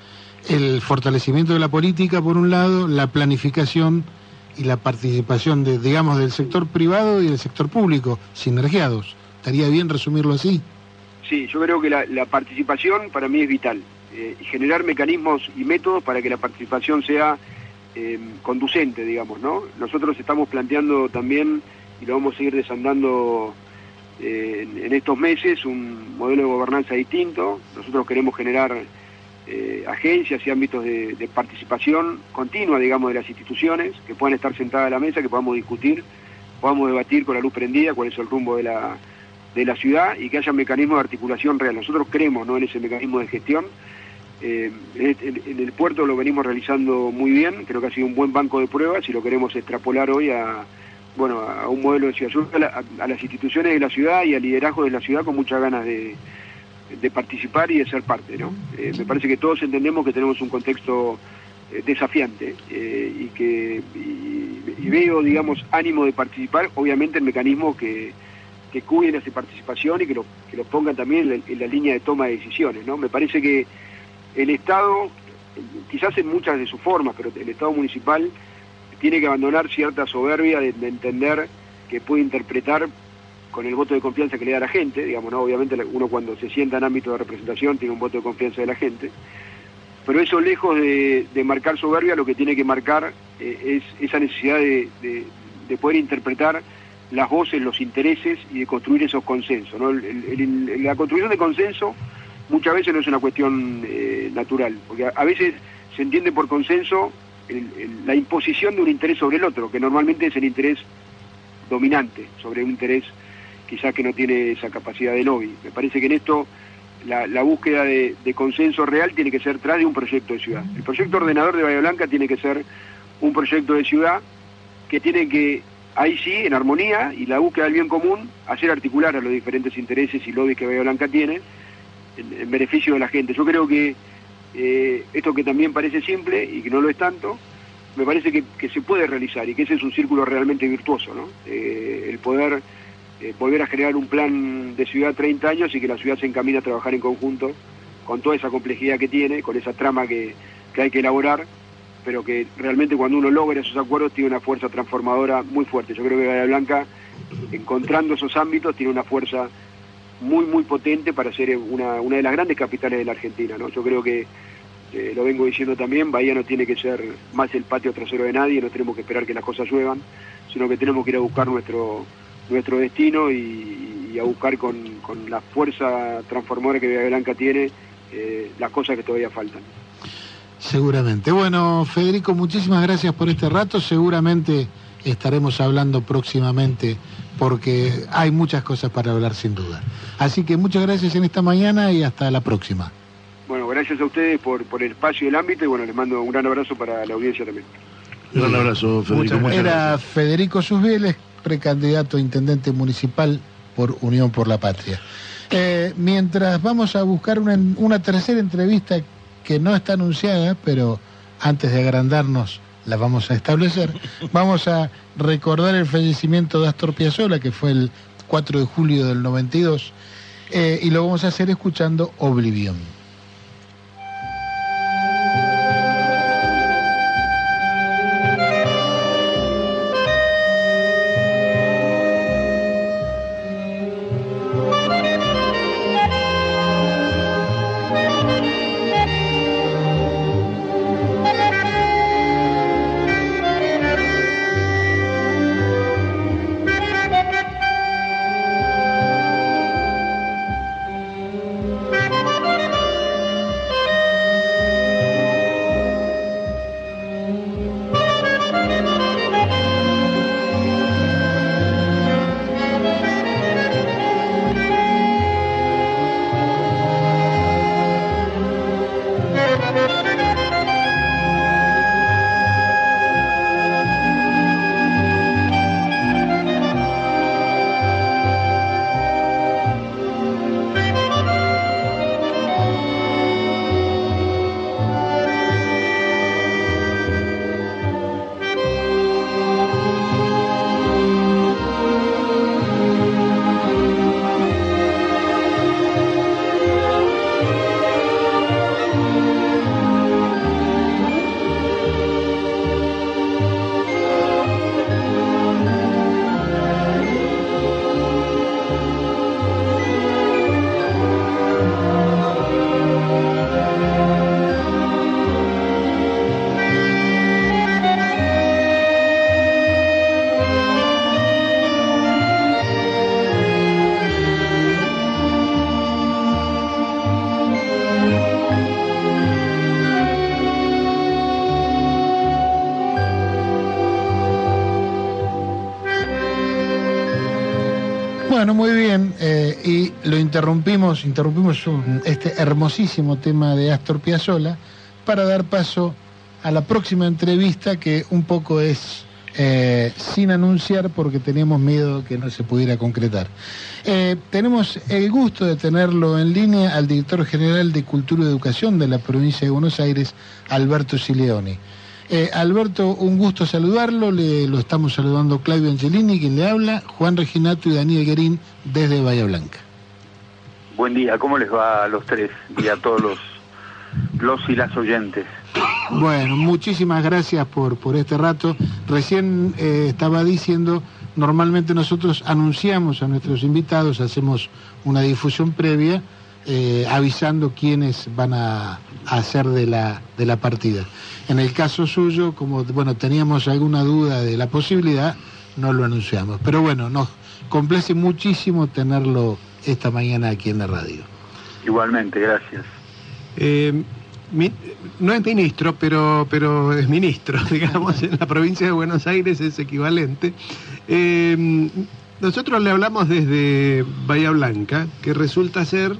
el fortalecimiento de la política por un lado, la planificación y la participación de, digamos, del sector privado y del sector público, sinergiados. ¿Estaría bien resumirlo así? Sí, yo creo que la, participación para mí es vital. Eh, y generar mecanismos y métodos para que la participación sea eh, conducente, digamos, ¿no? Nosotros estamos planteando también, y lo vamos a seguir desandando eh, en, estos meses, un modelo de gobernanza distinto. Nosotros queremos generar agencias y ámbitos de, participación continua, digamos, de las instituciones, que puedan estar sentadas a la mesa, que podamos discutir, podamos debatir con la luz prendida cuál es el rumbo de la, de la ciudad y que haya mecanismos de articulación real. Nosotros creemos ¿no? en ese mecanismo de gestión eh, en, el puerto lo venimos realizando muy bien, creo que ha sido un buen banco de pruebas y lo queremos extrapolar hoy a, bueno, a un modelo de ciudad, a, las instituciones de la ciudad y al liderazgo de la ciudad con muchas ganas de, participar y de ser parte. ¿no? Eh, me parece que todos entendemos que tenemos un contexto eh, desafiante y que veo, digamos, ánimo de participar, obviamente el mecanismo que, que cuiden esa participación y que lo, que lo pongan también en la, en la, línea de toma de decisiones. ¿no? Me parece que el Estado, quizás en muchas de sus formas, pero el Estado municipal tiene que abandonar cierta soberbia de, entender que puede interpretar con el voto de confianza que le da la gente, digamos, ¿no? obviamente uno cuando se sienta en ámbito de representación tiene un voto de confianza de la gente, pero eso lejos de, marcar soberbia lo que tiene que marcar eh, es esa necesidad de, poder interpretar las voces, los intereses y de construir esos consensos. la construcción de consenso muchas veces no es una cuestión eh, natural, porque a, veces se entiende por consenso la imposición de un interés sobre el otro, que normalmente es el interés dominante, sobre un interés quizás que no tiene esa capacidad de lobby. Me parece que en esto la, búsqueda de, consenso real tiene que ser tras de un proyecto de ciudad. El proyecto ordenador de Bahía Blanca tiene que ser un proyecto de ciudad que tiene que, ahí sí, en armonía y la búsqueda del bien común, hacer articular a los diferentes intereses y lobbies que Bahía Blanca tiene en, beneficio de la gente. Yo creo que eh, esto que también parece simple y que no lo es tanto, me parece que, se puede realizar y que ese es un círculo realmente virtuoso, ¿no? Eh, el poder eh, volver a generar un plan de ciudad 30 años y que la ciudad se encamine a trabajar en conjunto con toda esa complejidad que tiene, con esa trama que, que hay que elaborar, pero que realmente cuando uno logra esos acuerdos tiene una fuerza transformadora muy fuerte. Yo creo que Bahía Blanca, encontrando esos ámbitos, tiene una fuerza muy, muy potente para ser una, una de las grandes capitales de la Argentina. ¿no? Yo creo que, eh, lo vengo diciendo también, Bahía no tiene que ser más el patio trasero de nadie, no tenemos que esperar que las cosas lluevan, sino que tenemos que ir a buscar nuestro, nuestro destino y, a buscar con, con, la fuerza transformadora que Bahía Blanca tiene eh, las cosas que todavía faltan. Seguramente. Bueno, Federico, muchísimas gracias por este rato. Seguramente estaremos hablando próximamente porque hay muchas cosas para hablar sin duda. Así que muchas gracias en esta mañana y hasta la próxima. Bueno, gracias a ustedes por, por el espacio y el ámbito y bueno, les mando un gran abrazo para la audiencia también. Un gran abrazo, Federico. Era Federico Susbieles, precandidato a intendente municipal por Unión por la Patria. Eh, mientras vamos a buscar una, una tercera entrevista que no está anunciada, pero antes de agrandarnos la vamos a establecer. Vamos a recordar el fallecimiento de Astor Piazzolla, que fue el 4 de julio del 92, eh, y lo vamos a hacer escuchando Oblivion. Muy bien. eh, y lo interrumpimos, interrumpimos este hermosísimo tema de Astor Piazzolla para dar paso a la próxima entrevista que un poco es eh, sin anunciar porque teníamos miedo que no se pudiera concretar. Eh, tenemos el gusto de tenerlo en línea al director general de Cultura y Educación de la provincia de Buenos Aires, Alberto Sileoni. Eh, Alberto, un gusto saludarlo, le, lo estamos saludando Claudio Angelini, quien le habla, Juan Reginato y Daniel Guerín desde Bahía Blanca. Buen día, ¿cómo les va a los tres y a todos los, los y las oyentes? Bueno, muchísimas gracias por, por este rato. Recién eh, estaba diciendo, normalmente nosotros anunciamos a nuestros invitados, hacemos una difusión previa, eh, avisando quiénes van a, a hacer de la, de la partida. En el caso suyo, como bueno, teníamos alguna duda de la posibilidad, no lo anunciamos. Pero bueno, nos complace muchísimo tenerlo esta mañana aquí en la radio. Igualmente, gracias. Eh, mi- no es ministro, pero, pero es ministro, digamos, en la provincia de Buenos Aires es equivalente. Eh, nosotros le hablamos desde Bahía Blanca, que resulta ser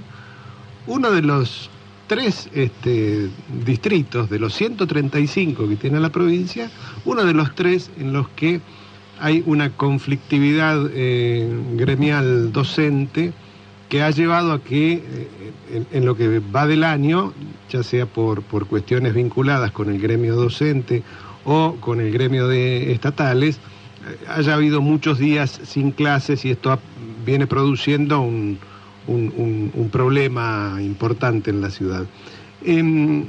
uno de los tres este, distritos, de los 135 que tiene la provincia, uno de los tres en los que hay una conflictividad eh, gremial docente que ha llevado a que eh, en, en lo que va del año, ya sea por, por cuestiones vinculadas con el gremio docente o con el gremio de estatales, eh, haya habido muchos días sin clases y esto viene produciendo un, un- un- problema importante en la ciudad. Em,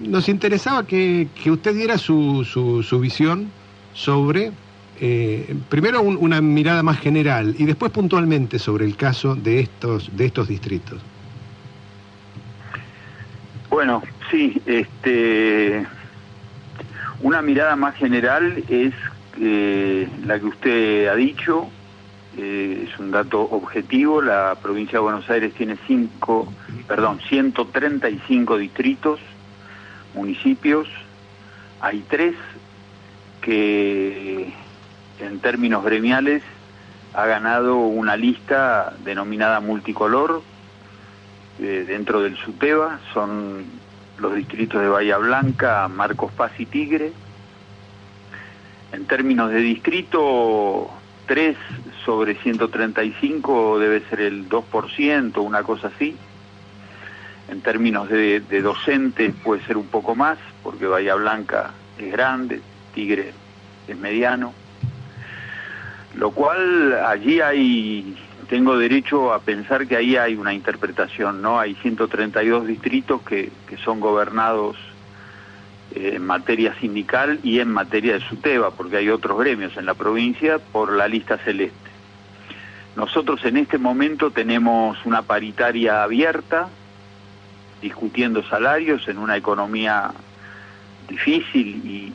nos interesaba que, que usted diera su, su- su visión sobre, eh, primero un- una mirada más general y después puntualmente sobre el caso de estos, de estos distritos. Bueno, sí, este, una mirada más general es eh, la que usted ha dicho, eh, es un dato objetivo, la provincia de Buenos Aires tiene cinco, perdón, 135 distritos, municipios, hay tres que en términos gremiales ha ganado una lista denominada multicolor, eh, dentro del SUTEBA, son los distritos de Bahía Blanca, Marcos Paz y Tigre. En términos de distrito, 3 sobre 135 debe ser el 2%, una cosa así. En términos de, docentes puede ser un poco más, porque Bahía Blanca es grande, Tigre es mediano. Lo cual allí hay tengo derecho a pensar que ahí hay una interpretación, ¿no? Hay 132 distritos que, que son gobernados eh, en materia sindical y en materia de SUTEBA, porque hay otros gremios en la provincia por la lista celeste. Nosotros en este momento tenemos una paritaria abierta, discutiendo salarios en una economía difícil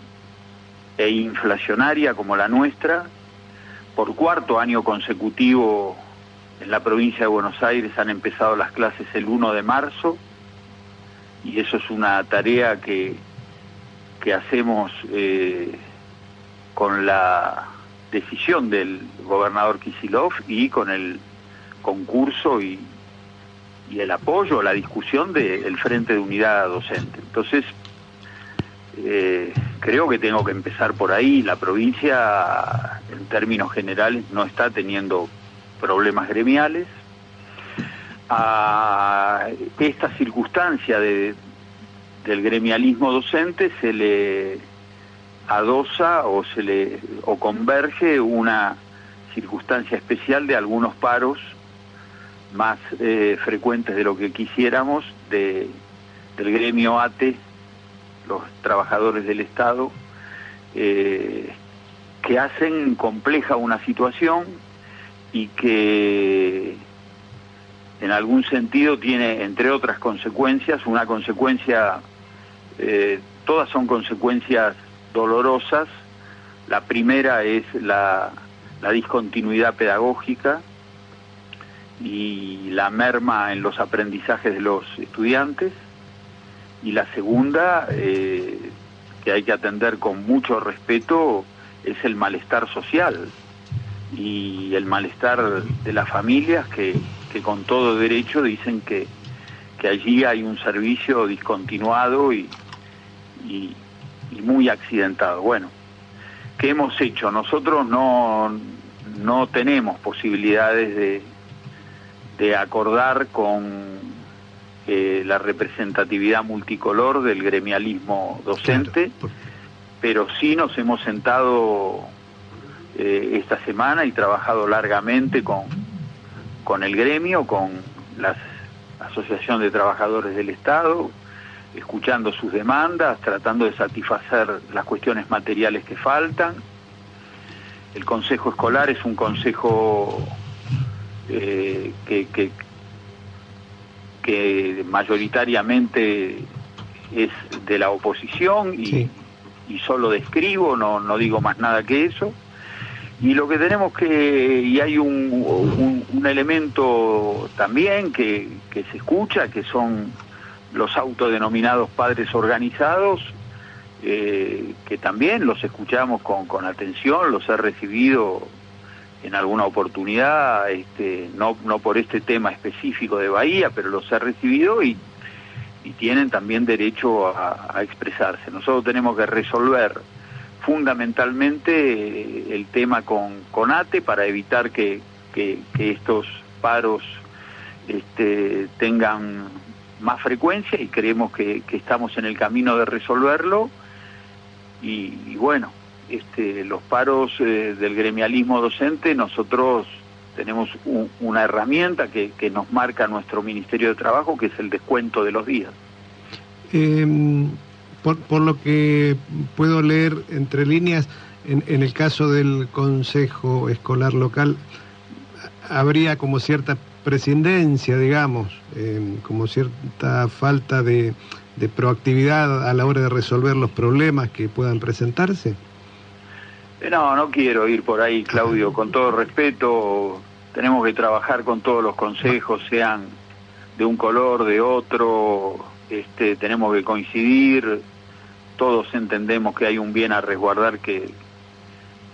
e inflacionaria como la nuestra. Por cuarto año consecutivo en la provincia de Buenos Aires han empezado las clases el 1 de marzo y eso es una tarea que, que hacemos eh, con la decisión del gobernador Kisilov y con el concurso y, el apoyo, la discusión del Frente de Unidad Docente. Entonces, eh, creo que tengo que empezar por ahí. La provincia, en términos generales, no está teniendo problemas gremiales. A esta circunstancia de, del gremialismo docente se le adosa o se le o converge una circunstancia especial de algunos paros más eh, frecuentes de lo que quisiéramos de, del gremio ATE, los trabajadores del Estado, eh, que hacen compleja una situación y que en algún sentido tiene, entre otras consecuencias, una consecuencia, eh, todas son consecuencias dolorosas. La primera es la, discontinuidad pedagógica y la merma en los aprendizajes de los estudiantes. Y la segunda, eh, que hay que atender con mucho respeto, es el malestar social. y el malestar de las familias que, con todo derecho dicen que, allí hay un servicio discontinuado y, y muy accidentado. Bueno, ¿qué hemos hecho? Nosotros no, no tenemos posibilidades de, de acordar con eh, la representatividad multicolor del gremialismo docente, pero sí nos hemos sentado eh, esta semana y trabajado largamente con, con el gremio, con la Asociación de Trabajadores del Estado, escuchando sus demandas, tratando de satisfacer las cuestiones materiales que faltan. El Consejo Escolar es un consejo eh, que, que, que mayoritariamente es de la oposición y, Sí. y solo describo, no, no digo más nada que eso. Y lo que tenemos que, y hay un, un- un elemento también que, que se escucha, que son los autodenominados padres organizados, eh, que también los escuchamos con, con atención, los he recibido en alguna oportunidad, este, no, no por este tema específico de Bahía, pero los he recibido y, y tienen también derecho a, expresarse. Nosotros tenemos que resolver fundamentalmente eh, el tema con, con ATE para evitar que, que- que estos paros este, tengan más frecuencia y creemos que, que estamos en el camino de resolverlo y, bueno, este, los paros eh, del gremialismo docente, nosotros tenemos un- una herramienta que, que nos marca nuestro Ministerio de Trabajo, que es el descuento de los días. Eh, por, por lo que puedo leer entre líneas, en, en el caso del Consejo Escolar Local, habría como cierta prescindencia, digamos, eh, como cierta falta de, de proactividad a la hora de resolver los problemas que puedan presentarse. Eh, No, no quiero ir por ahí, Claudio, con todo respeto, tenemos que trabajar con todos los consejos, sean de un color, de otro, este, tenemos que coincidir, todos entendemos que hay un bien a resguardar que,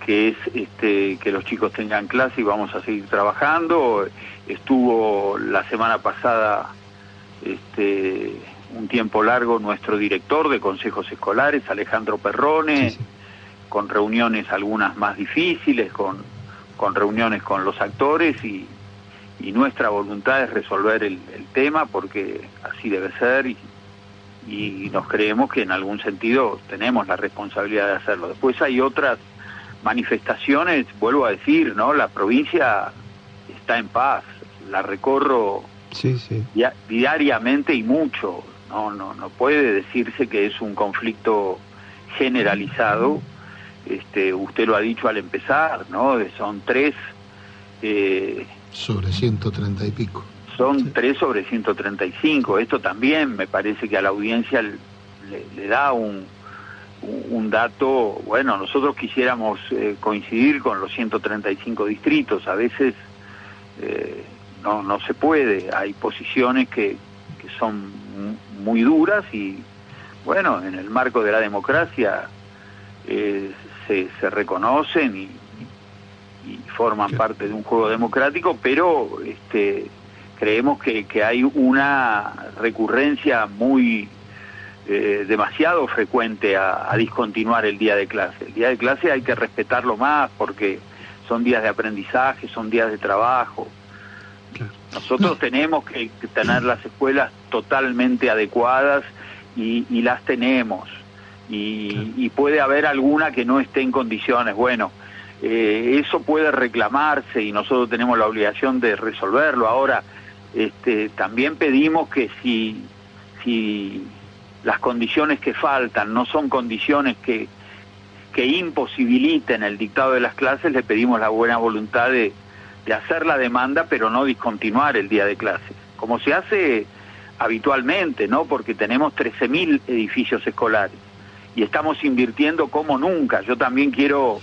que es este, que los chicos tengan clase y vamos a seguir trabajando. Estuvo la semana pasada este, un tiempo largo nuestro director de consejos escolares, Alejandro Perrone, Sí, sí. con reuniones algunas más difíciles, con, con reuniones con los actores y, y nuestra voluntad es resolver el, el tema porque así debe ser y, y nos creemos que en algún sentido tenemos la responsabilidad de hacerlo. Después hay otras manifestaciones, vuelvo a decir, ¿no? La provincia está en paz, la recorro Sí, sí. dia- diariamente y mucho. No, no, no puede decirse que es un conflicto generalizado. Este, usted lo ha dicho al empezar, ¿no? Son tres, eh, Sobre 130 y pico. son tres sobre 135. Esto también me parece que a la audiencia le, le da un, un- un dato. Bueno, nosotros quisiéramos eh, coincidir con los 135 distritos. A veces eh, no, no se puede. Hay posiciones que, que son mu- muy duras y, bueno, en el marco de la democracia eh, se, se reconocen y, y forman Sí. parte de un juego democrático, pero este, creemos que, que hay una recurrencia muy eh, demasiado frecuente a, a discontinuar el día de clase. El día de clase hay que respetarlo más porque son días de aprendizaje, son días de trabajo. Claro. Nosotros tenemos que, tener las escuelas totalmente adecuadas y, y las tenemos. Y, Claro. y puede haber alguna que no esté en condiciones. Bueno, eh, eso puede reclamarse y nosotros tenemos la obligación de resolverlo. Ahora, este, también pedimos que si, si las condiciones que faltan no son condiciones que, que imposibiliten el dictado de las clases, le pedimos la buena voluntad de, de hacer la demanda, pero no discontinuar el día de clases, como se hace habitualmente, ¿no? Porque tenemos 13.000 edificios escolares y estamos invirtiendo como nunca. Yo también quiero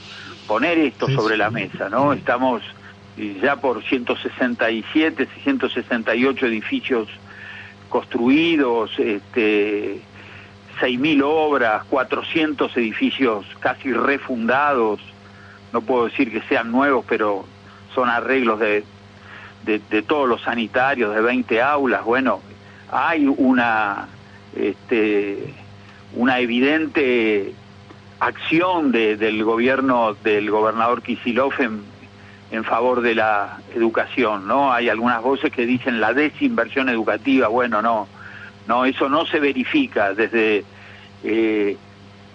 poner esto Sí, sobre sí. la mesa, ¿no? Estamos eh, ya por 167, 168 edificios construidos, este, 6.000 obras, 400 edificios casi refundados, no puedo decir que sean nuevos, pero son arreglos de, de, de todos los sanitarios, de 20 aulas, bueno, hay una, este, una evidente acción de- del gobierno del gobernador Kisilov en, en favor de la educación, ¿no? Hay algunas voces que dicen la desinversión educativa, bueno, no, no, eso no se verifica desde eh,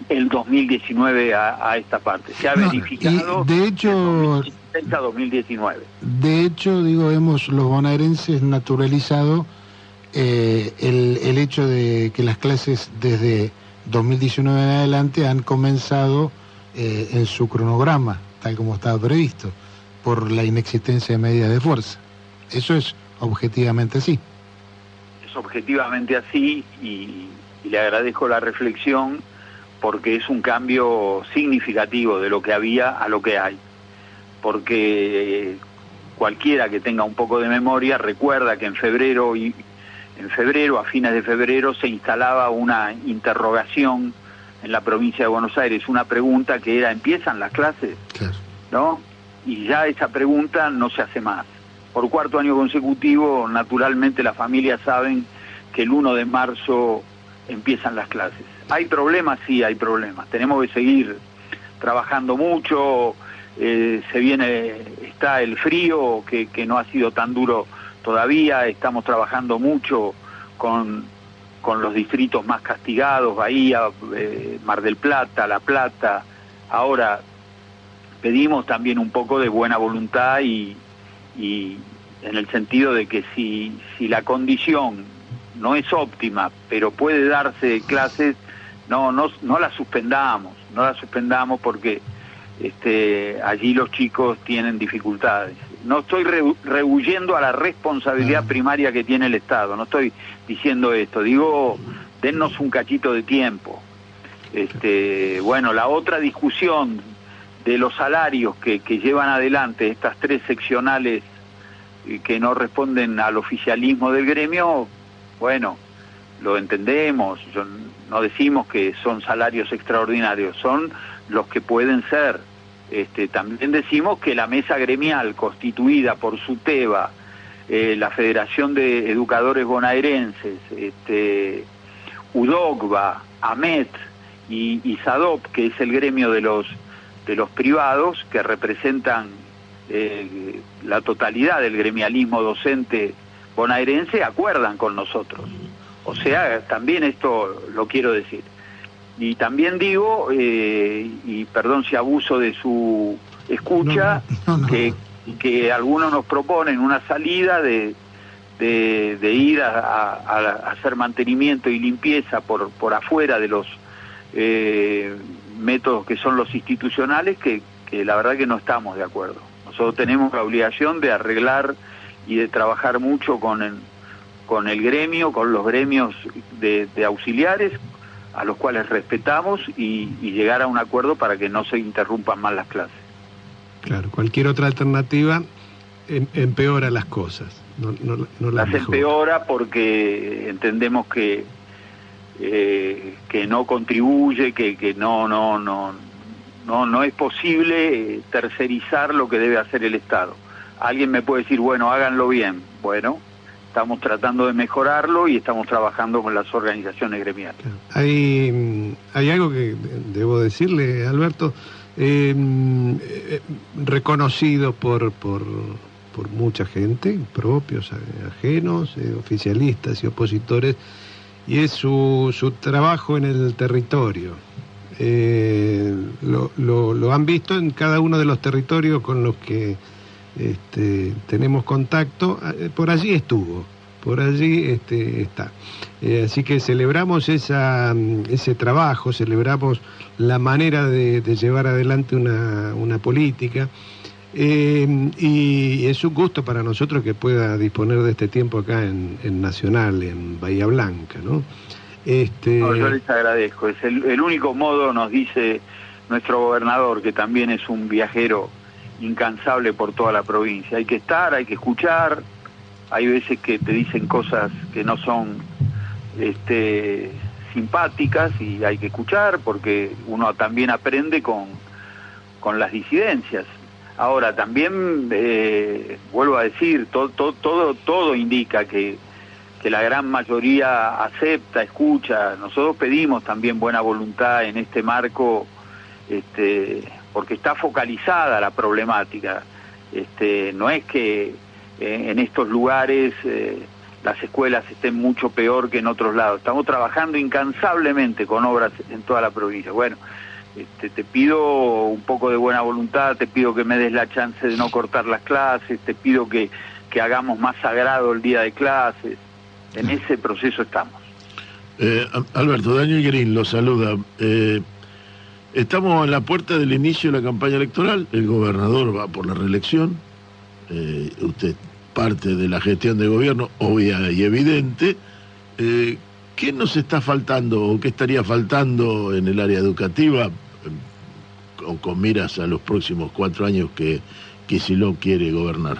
el 2019 a, a esta parte, se ha No, verificado de hecho- de 2016 a 2019. De hecho, digo, hemos los bonaerenses naturalizado eh, el, el hecho de que las clases desde 2019 en adelante han comenzado eh, en su cronograma, tal como estaba previsto, por la inexistencia de medidas de fuerza. Eso es objetivamente así. es objetivamente así y, y le agradezco la reflexión porque es un cambio significativo de lo que había a lo que hay. Porque cualquiera que tenga un poco de memoria recuerda que en febrero y en febrero, a fines de febrero, se instalaba una interrogación en la provincia de Buenos Aires, una pregunta que era ¿empiezan las clases? Claro. ¿no? Y ya esa pregunta no se hace más. Por cuarto año consecutivo, naturalmente las familias saben que el 1 de marzo empiezan las clases. ¿Hay problemas? Sí, hay problemas. Tenemos que seguir trabajando mucho, eh, se viene, está el frío que, que no ha sido tan duro todavía, estamos trabajando mucho con, con los distritos más castigados, Bahía, eh, Mar del Plata, La Plata, ahora pedimos también un poco de buena voluntad y, y en el sentido de que si, si la condición no es óptima, pero puede darse clases, no, no, no la suspendamos, no la suspendamos porque este, allí los chicos tienen dificultades. No estoy re- rehuyendo a la responsabilidad Ah. primaria que tiene el Estado, no estoy diciendo esto, digo, dennos un cachito de tiempo. Este, bueno, la otra discusión de los salarios que, que llevan adelante estas tres seccionales eh, que no responden al oficialismo del gremio, bueno, lo entendemos, yo- no decimos que son salarios extraordinarios, son los que pueden ser. Este, también decimos que la mesa gremial constituida por SUTEBA, eh, la Federación de Educadores Bonaerenses, este, UDOGBA, AMET y, SADOP, que es el gremio de los, de los privados que representan eh, la totalidad del gremialismo docente bonaerense, acuerdan con nosotros. O sea, también esto lo quiero decir. Y también digo, eh, y perdón si abuso de su escucha, No, no, no. que, que algunos nos proponen una salida de, de, de ir a, a- a hacer mantenimiento y limpieza por, por afuera de los eh, métodos que son los institucionales, que, que la verdad que no estamos de acuerdo. Nosotros tenemos la obligación de arreglar y de trabajar mucho con el, con el gremio, con los gremios de, de auxiliares, a los cuales respetamos y, y llegar a un acuerdo para que no se interrumpan más las clases. Claro, cualquier otra alternativa em- empeora las cosas, no, no, no las empeora porque entendemos que eh, que no contribuye, que, que no no no no no es posible eh, tercerizar lo que debe hacer el Estado. Alguien me puede decir, bueno, háganlo bien. Bueno, estamos tratando de mejorarlo y estamos trabajando con las organizaciones gremiales. Hay, mm, hay algo que debo decirle, Alberto, eh, mm, eh, reconocido por, por, por mucha gente, propios, a- ajenos, eh, oficialistas y opositores, y es su, su trabajo en el territorio. Eh, lo, lo- lo han visto en cada uno de los territorios con los que este, tenemos contacto, eh, por allí estuvo, por allí este, está. Eh, así que celebramos esa, mm, ese trabajo, celebramos la manera de, llevar adelante una, política. eh, y es un gusto para nosotros que pueda disponer de este tiempo acá en, Nacional, en Bahía Blanca, ¿no? Este, yo les agradezco. Es el único modo, nos dice nuestro gobernador, que también es un viajero incansable por toda la provincia. Hay que estar, hay que escuchar. Hay veces que te dicen cosas que no son este, simpáticas y hay que escuchar porque uno también aprende con, con las disidencias. Ahora, también eh, vuelvo a decir, todo, todo, todo, indica que, que la gran mayoría acepta, escucha. Nosotros pedimos también buena voluntad en este marco, este, porque está focalizada la problemática. Este, no es que eh, en estos lugares eh, las escuelas estén mucho peor que en otros lados. Estamos trabajando incansablemente con obras en toda la provincia. Bueno, este, te pido un poco de buena voluntad, te pido que me des la chance de no cortar las clases, te pido que, que hagamos más sagrado el día de clases. En ese proceso estamos. Eh, Alberto, Daniel Green lo saluda. Estamos en la puerta del inicio de la campaña electoral, el gobernador va por la reelección, eh, usted parte de la gestión de gobierno, obvia y evidente. Eh, ¿Qué nos está faltando o qué estaría faltando en el área educativa o con miras a los próximos cuatro años que Kicillof quiere gobernar?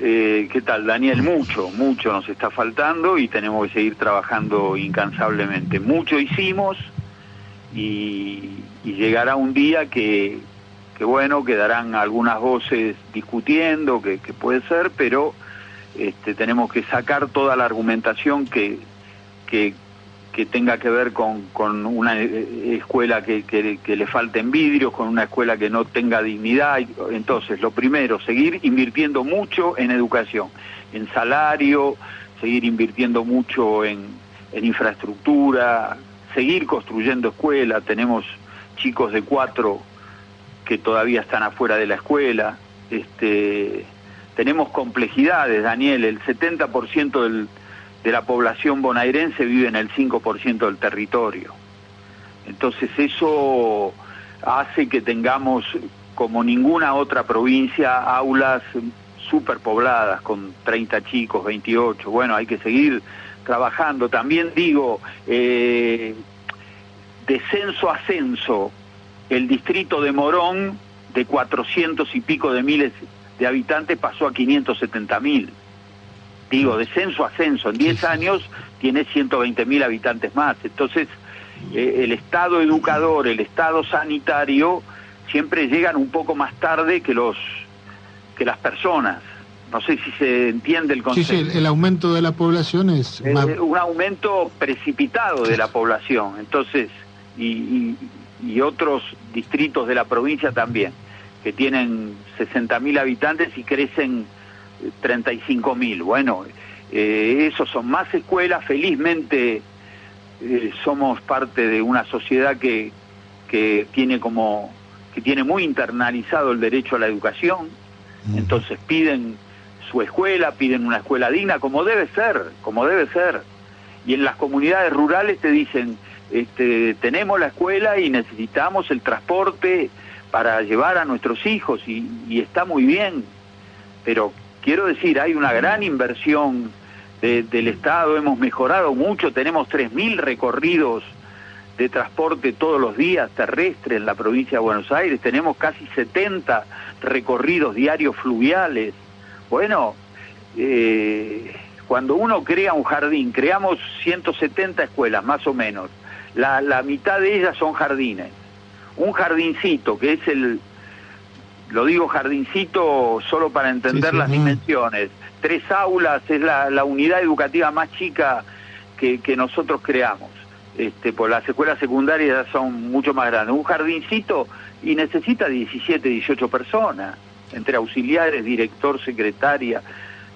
Eh, ¿Qué tal, Daniel? Mucho, mucho nos está faltando y tenemos que seguir trabajando incansablemente. Mucho hicimos y, llegará un día que, bueno, quedarán algunas voces discutiendo, que, puede ser, pero este, tenemos que sacar toda la argumentación que, que, que tenga que ver con, con una eh, escuela que, que, que, le falten vidrios, con una escuela que no tenga dignidad. Entonces, lo primero, seguir invirtiendo mucho en educación, en salario, seguir invirtiendo mucho en, en infraestructura, seguir construyendo escuelas. Tenemos chicos de cuatro que todavía están afuera de la escuela. Este, tenemos complejidades, Daniel, el 70% del de la población bonaerense vive en el 5% del territorio. Entonces eso hace que tengamos, como ninguna otra provincia, aulas superpobladas con 30 chicos, 28. Bueno, hay que seguir trabajando. También digo, eh, descenso ascenso, el distrito de Morón, de 400 y pico de miles de habitantes, pasó a 570 mil digo, descenso ascenso, en 10 años tiene 120 mil habitantes más. Entonces, eh, el Estado educador, el Estado sanitario, siempre llegan un poco más tarde que los que las personas. No sé si se entiende el concepto. Sí, sí, el aumento de la población es... Eh, un aumento precipitado de la población, entonces, y, y, y otros distritos de la provincia también, que tienen 60 mil habitantes y crecen 35 mil. Bueno, eh, esos son más escuelas. Felizmente eh, somos parte de una sociedad que, que tiene como que tiene muy internalizado el derecho a la educación. Entonces piden su escuela, piden una escuela digna, como debe ser, como debe ser. Y en las comunidades rurales te dicen, este, tenemos la escuela y necesitamos el transporte para llevar a nuestros hijos y, está muy bien, pero quiero decir, hay una gran inversión de, del Estado, hemos mejorado mucho, tenemos 3.000 recorridos de transporte todos los días terrestre en la provincia de Buenos Aires, tenemos casi 70 recorridos diarios fluviales. Bueno, eh, cuando uno crea un jardín, creamos 170 escuelas más o menos, la, la mitad de ellas son jardines. Un jardincito, que es el, lo digo jardincito solo para entender sí, sí, las dimensiones. Tres aulas es la, la unidad educativa más chica que, que, nosotros creamos. Este, por las escuelas secundarias son mucho más grandes. Un jardincito y necesita 17, 18 personas, entre auxiliares, director, secretaria,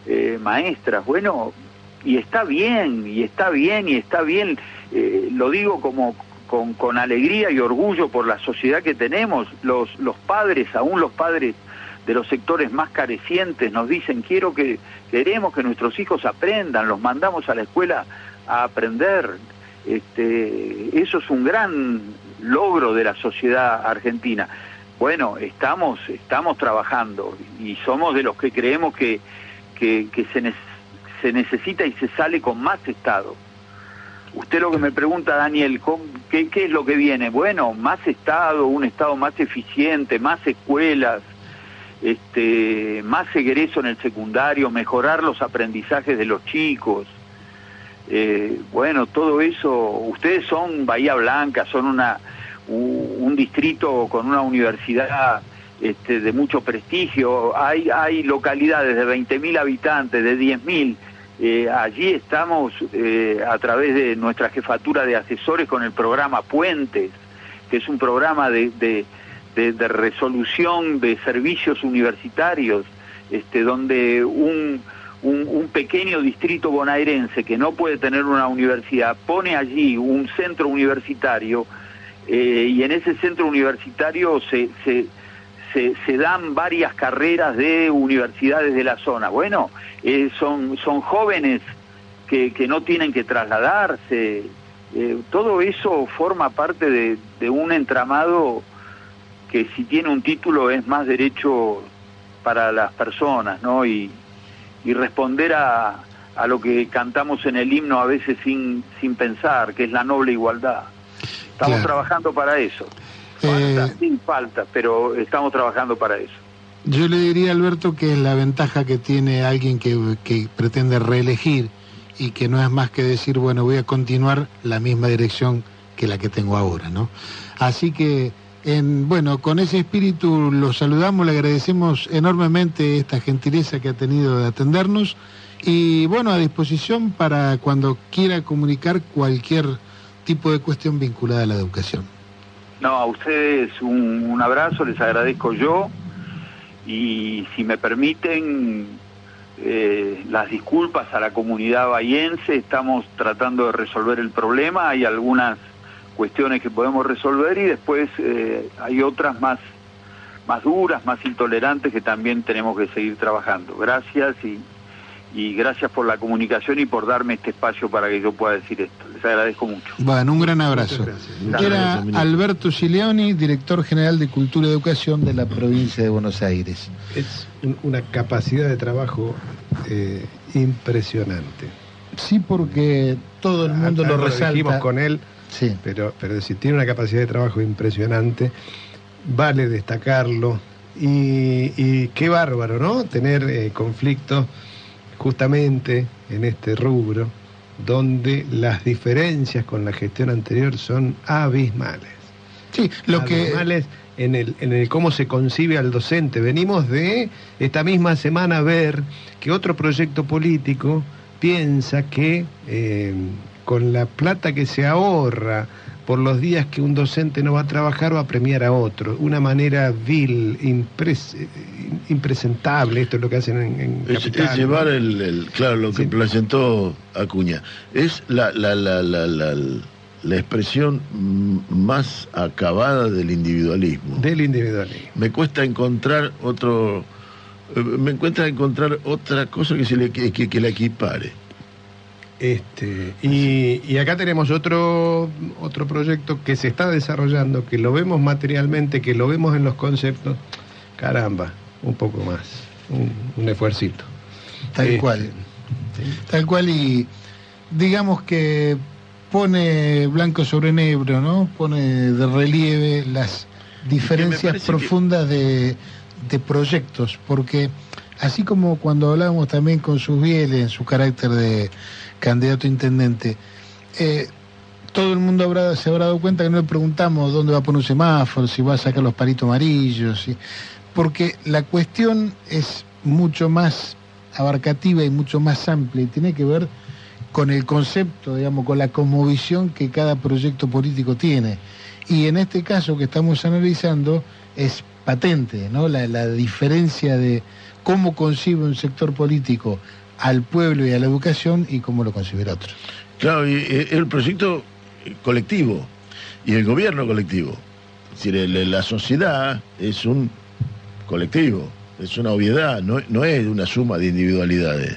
eh, maestras. Bueno, y está bien, y está bien, y está bien. Eh, lo digo como con, alegría y orgullo por la sociedad que tenemos. Los, los padres, aún los padres de los sectores más carecientes, nos dicen, quiero que, queremos que nuestros hijos aprendan, los mandamos a la escuela a aprender. Este, eso es un gran logro de la sociedad argentina. Bueno, estamos, estamos trabajando y somos de los que creemos que, que, que se, se necesita y se sale con más Estado. Usted lo que me pregunta, Daniel, ¿qué, ¿qué, es lo que viene? Bueno, más Estado, un Estado más eficiente, más escuelas, este, más egreso en el secundario, mejorar los aprendizajes de los chicos. Eh, bueno, todo eso, ustedes son Bahía Blanca, son una, un distrito con una universidad este, de mucho prestigio. Hay, hay localidades de 20.000 habitantes, de 10.000. Eh, allí estamos eh, a través de nuestra jefatura de asesores con el programa Puentes, que es un programa de, de- de- de resolución de servicios universitarios, este, donde un, un- un pequeño distrito bonaerense que no puede tener una universidad pone allí un centro universitario eh, y en ese centro universitario se, se, se, dan varias carreras de universidades de la zona. Bueno, eh, son, son jóvenes que, que no tienen que trasladarse. Eh, todo eso forma parte de, de un entramado que si tiene un título es más derecho para las personas, ¿no? Y, y responder a, a lo que cantamos en el himno a veces sin, sin pensar, que es la noble igualdad. Estamos Claro. trabajando para eso. Falta, Eh, sin falta, pero estamos trabajando para eso. Yo le diría, Alberto, que es la ventaja que tiene alguien que, que pretende reelegir y que no es más que decir, bueno, voy a continuar la misma dirección que la que tengo ahora, ¿no? Así que, en, bueno, con ese espíritu lo saludamos, le agradecemos enormemente esta gentileza que ha tenido de atendernos y, bueno, a disposición para cuando quiera comunicar cualquier tipo de cuestión vinculada a la educación. No, a ustedes un, abrazo, les agradezco yo y si me permiten eh, las disculpas a la comunidad bahiense, estamos tratando de resolver el problema, hay algunas cuestiones que podemos resolver y después eh, hay otras más, más duras, más intolerantes que también tenemos que seguir trabajando. Gracias y gracias por la comunicación y por darme este espacio para que yo pueda decir esto. Les agradezco mucho. Bueno, un gran abrazo. Muchas Era gracias. Alberto Gileoni, director general de Cultura y Educación de la provincia de Buenos Aires. Es un- una capacidad de trabajo eh, impresionante. Sí, porque todo el mundo lo resalta. con él, Sí. pero, pero si tiene una capacidad de trabajo impresionante, vale destacarlo. Y, y qué bárbaro, ¿no? Tener eh, conflictos justamente en este rubro, donde las diferencias con la gestión anterior son abismales. Sí, lo que Abismales en el, en el cómo se concibe al docente. Venimos de esta misma semana ver que otro proyecto político piensa que eh, con la plata que se ahorra por los días que un docente no va a trabajar va a premiar a otro. Una manera vil, impres- impresentable, esto es lo que hacen en, en Es, Capital, es llevar ¿no? el, el- claro, lo que Sí. presentó Acuña. Es la, la, la, la, la, la expresión más acabada del individualismo. del individualismo. Me cuesta encontrar otro... eh, Me encuentra encontrar otra cosa que se le que, que- que la equipare. Este, y, y acá tenemos otro, otro proyecto que se está desarrollando, que lo vemos materialmente, que lo vemos en los conceptos. Caramba, un poco más, un, un esfuercito. tal Este, cual. Tal cual y digamos que pone blanco sobre negro, ¿no? Pone de relieve las diferencias que- profundas de, de proyectos, porque así como cuando hablábamos también con Susbiel en su carácter de candidato a intendente, eh, todo el mundo habrá, se habrá dado cuenta que no le preguntamos dónde va a poner un semáforo, si va a sacar los palitos amarillos, porque la cuestión es mucho más abarcativa y mucho más amplia y tiene que ver con el concepto, digamos, con la cosmovisión que cada proyecto político tiene. Y en este caso que estamos analizando es patente, ¿no? La diferencia de cómo concibe un sector político al pueblo y a la educación y cómo lo concibe el otro. Claro, eh, el proyecto colectivo y el gobierno colectivo. Es decir, la sociedad es un colectivo, es una obviedad, no, es una suma de individualidades.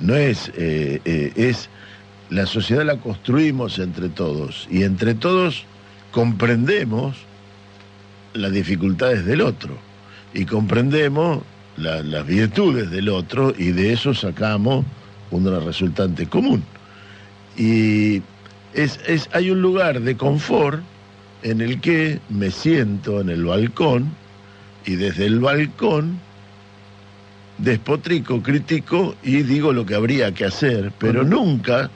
No es, eh, eh, es la sociedad la construimos entre todos y entre todos comprendemos las dificultades del otro y comprendemos la- las virtudes del otro y de eso sacamos una resultante común. Y es, es, hay un lugar de confort en el que me siento en el balcón y desde el balcón despotrico, critico y digo lo que habría que hacer, pero nunca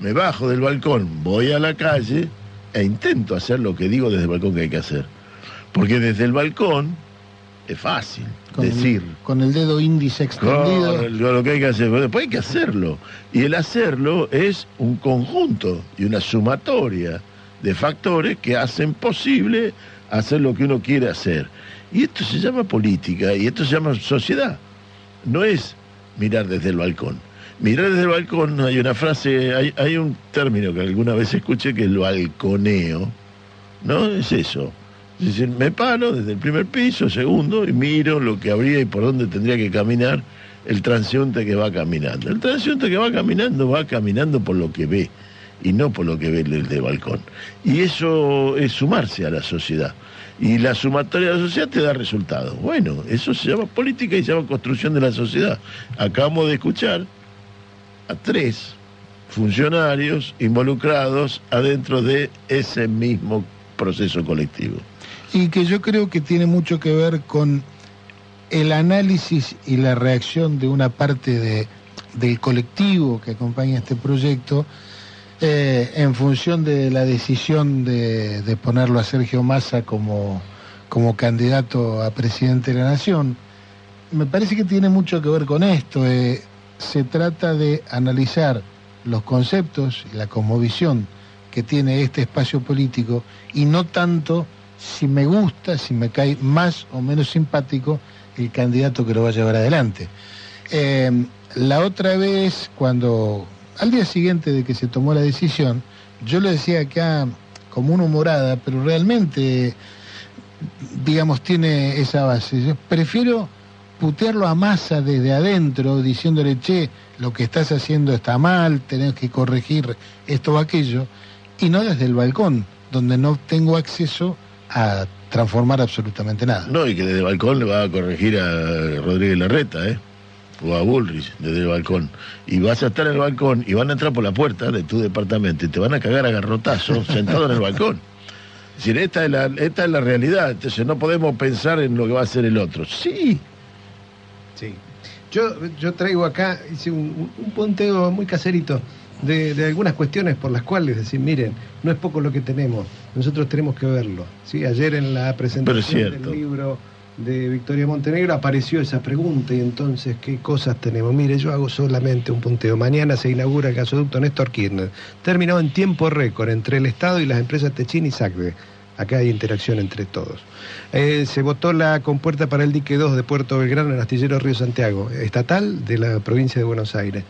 me bajo del balcón, voy a la calle e intento hacer lo que digo desde el balcón que hay que hacer. Porque desde el balcón es fácil Con el- decir. con el dedo índice extendido. Con lo, lo que hay que hacer, pero después hay que hacerlo. Y el hacerlo es un conjunto y una sumatoria de factores que hacen posible hacer lo que uno quiere hacer. Y esto se llama política y esto se llama sociedad. No es mirar desde el balcón. Mirar desde el balcón, hay una frase, hay, hay un término que alguna vez escuché que es el balconeo. ¿No? Es eso. Es decir, me paro desde el primer piso, segundo, y miro lo que habría y por dónde tendría que caminar el transeúnte que va caminando. El transeúnte que va caminando va caminando por lo que ve y no por lo que ve el balcón. Y eso es sumarse a la sociedad. Y la sumatoria de la sociedad te da resultados. Bueno, eso se llama política y se llama construcción de la sociedad. Acabamos de escuchar a tres funcionarios involucrados adentro de ese mismo proceso colectivo. Y que yo creo que tiene mucho que ver con el análisis y la reacción de una parte de- del colectivo que acompaña este proyecto eh, en función de la decisión de, de ponerlo a Sergio Massa como, como candidato a presidente de la Nación. Me parece que tiene mucho que ver con esto. eh, se trata de analizar los conceptos y la cosmovisión que tiene este espacio político y no tanto si me gusta, si me cae más o menos simpático el candidato que lo va a llevar adelante. Eh, la otra vez, cuando, al día siguiente de que se tomó la decisión, yo le decía acá como una humorada, pero realmente, digamos, tiene esa base. Yo prefiero putearlo a masa desde adentro, diciéndole, che, lo que estás haciendo está mal, tenés que corregir esto o aquello, y no desde el balcón, donde no tengo acceso a transformar absolutamente nada. No, y que desde el balcón le va a corregir a Rodríguez Larreta, ¿eh? O a Bullrich, desde el balcón. Y vas a estar en el balcón y van a entrar por la puerta de tu departamento y te van a cagar a garrotazos sentado en el balcón. Es decir, esta es, la, esta es la realidad. Entonces no podemos pensar en lo que va a hacer el otro. Sí, Sí. Yo, yo traigo acá, hice un, un punteo muy caserito de, de algunas cuestiones por las cuales decir, miren, no es poco lo que tenemos, nosotros tenemos que verlo. ¿sí? Ayer en la presentación del libro de Victoria Montenegro apareció esa pregunta y entonces, ¿qué cosas tenemos? Mire, yo hago solamente un punteo. Mañana se inaugura el gasoducto Néstor Kirchner, terminado en tiempo récord entre el Estado y las empresas Techín y SACDE. Acá hay interacción entre todos. Eh, se votó la compuerta para el dique 2 de Puerto Belgrano en Astillero Río Santiago, estatal de la provincia de Buenos Aires.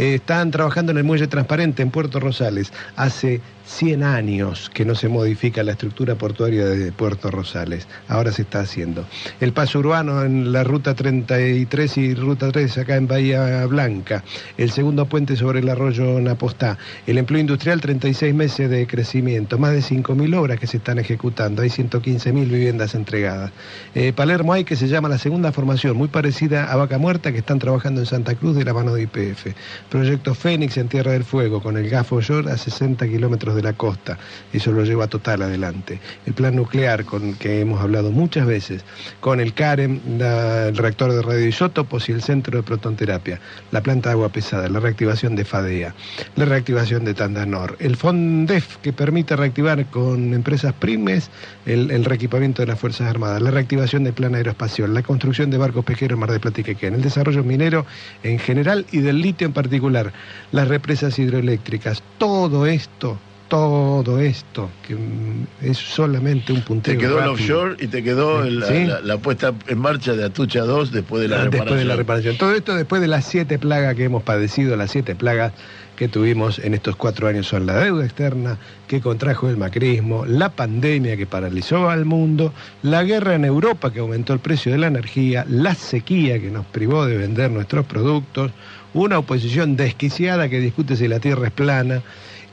Eh, están trabajando en el muelle transparente en Puerto Rosales. Hace 100 años que no se modifica la estructura portuaria de Puerto Rosales. Ahora se está haciendo. El paso urbano en la ruta 33 y ruta 3 acá en Bahía Blanca. El segundo puente sobre el arroyo Napostá. El empleo industrial 36 meses de crecimiento. Más de 5.000 obras que se están ejecutando. Hay 115.000 viviendas entregadas. Eh, Palermo hay que se llama la segunda formación, muy parecida a Vaca Muerta, que están trabajando en Santa Cruz de la mano de IPF. Proyecto Fénix en Tierra del Fuego, con el Gafo Shore a 60 kilómetros de la costa. Eso lo lleva total adelante. El plan nuclear, con que hemos hablado muchas veces, con el CAREM, el reactor de radioisótopos y el centro de protonterapia, la planta de agua pesada, la reactivación de FADEA, la reactivación de Tandanor, el FONDEF, que permite reactivar con empresas primes el, reequipamiento de las Fuerzas Armadas, la reactivación del plan aeroespacial, la construcción de barcos pesqueros en Mar del Plata y Quequén, el desarrollo minero en general y del litio en particular, las represas hidroeléctricas, todo esto, todo esto, que mm, es solamente un punteo. te quedó el rápido. offshore y te quedó el- Sí. la, la puesta en marcha de Atucha 2 después de la después reparación. de la reparación. Todo esto después de las siete plagas que hemos padecido, las siete plagas que tuvimos en estos cuatro años son la deuda externa que contrajo el macrismo, la pandemia que paralizó al mundo, la guerra en Europa que aumentó el precio de la energía, la sequía que nos privó de vender nuestros productos, una oposición desquiciada que discute si la tierra es plana,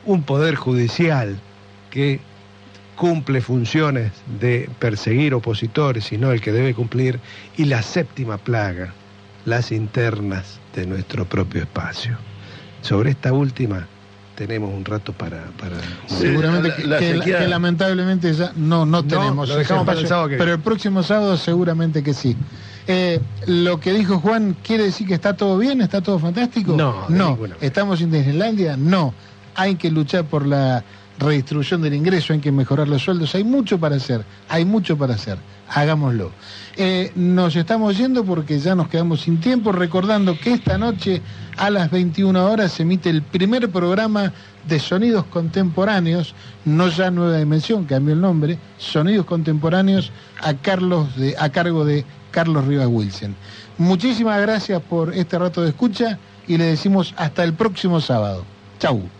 un poder judicial que cumple funciones de perseguir opositores, sino el que debe cumplir, y la séptima plaga, las internas de nuestro propio espacio. Sobre esta última tenemos un rato para... para... Seguramente la- que, la que- sequía- que lamentablemente ya no, no tenemos. lo ese dejamos para el espacio, sábado que viene. pero el próximo sábado seguramente que sí. Eh, lo que dijo Juan, ¿quiere decir que está todo bien? ¿Está todo fantástico? No, no. ¿Estamos en Disneylandia? No. Hay que luchar por la redistribución del ingreso, hay que mejorar los sueldos, hay mucho para hacer, hay mucho para hacer, hagámoslo. Eh, nos estamos yendo porque ya nos quedamos sin tiempo, recordando que esta noche a las 21 horas se emite el primer programa de sonidos contemporáneos, no ya Nueva Dimensión, cambió el nombre, Sonidos Contemporáneos a, cargo de Carlos Rivas Wilson. Muchísimas gracias por este rato de escucha y le decimos hasta el próximo sábado. Chau.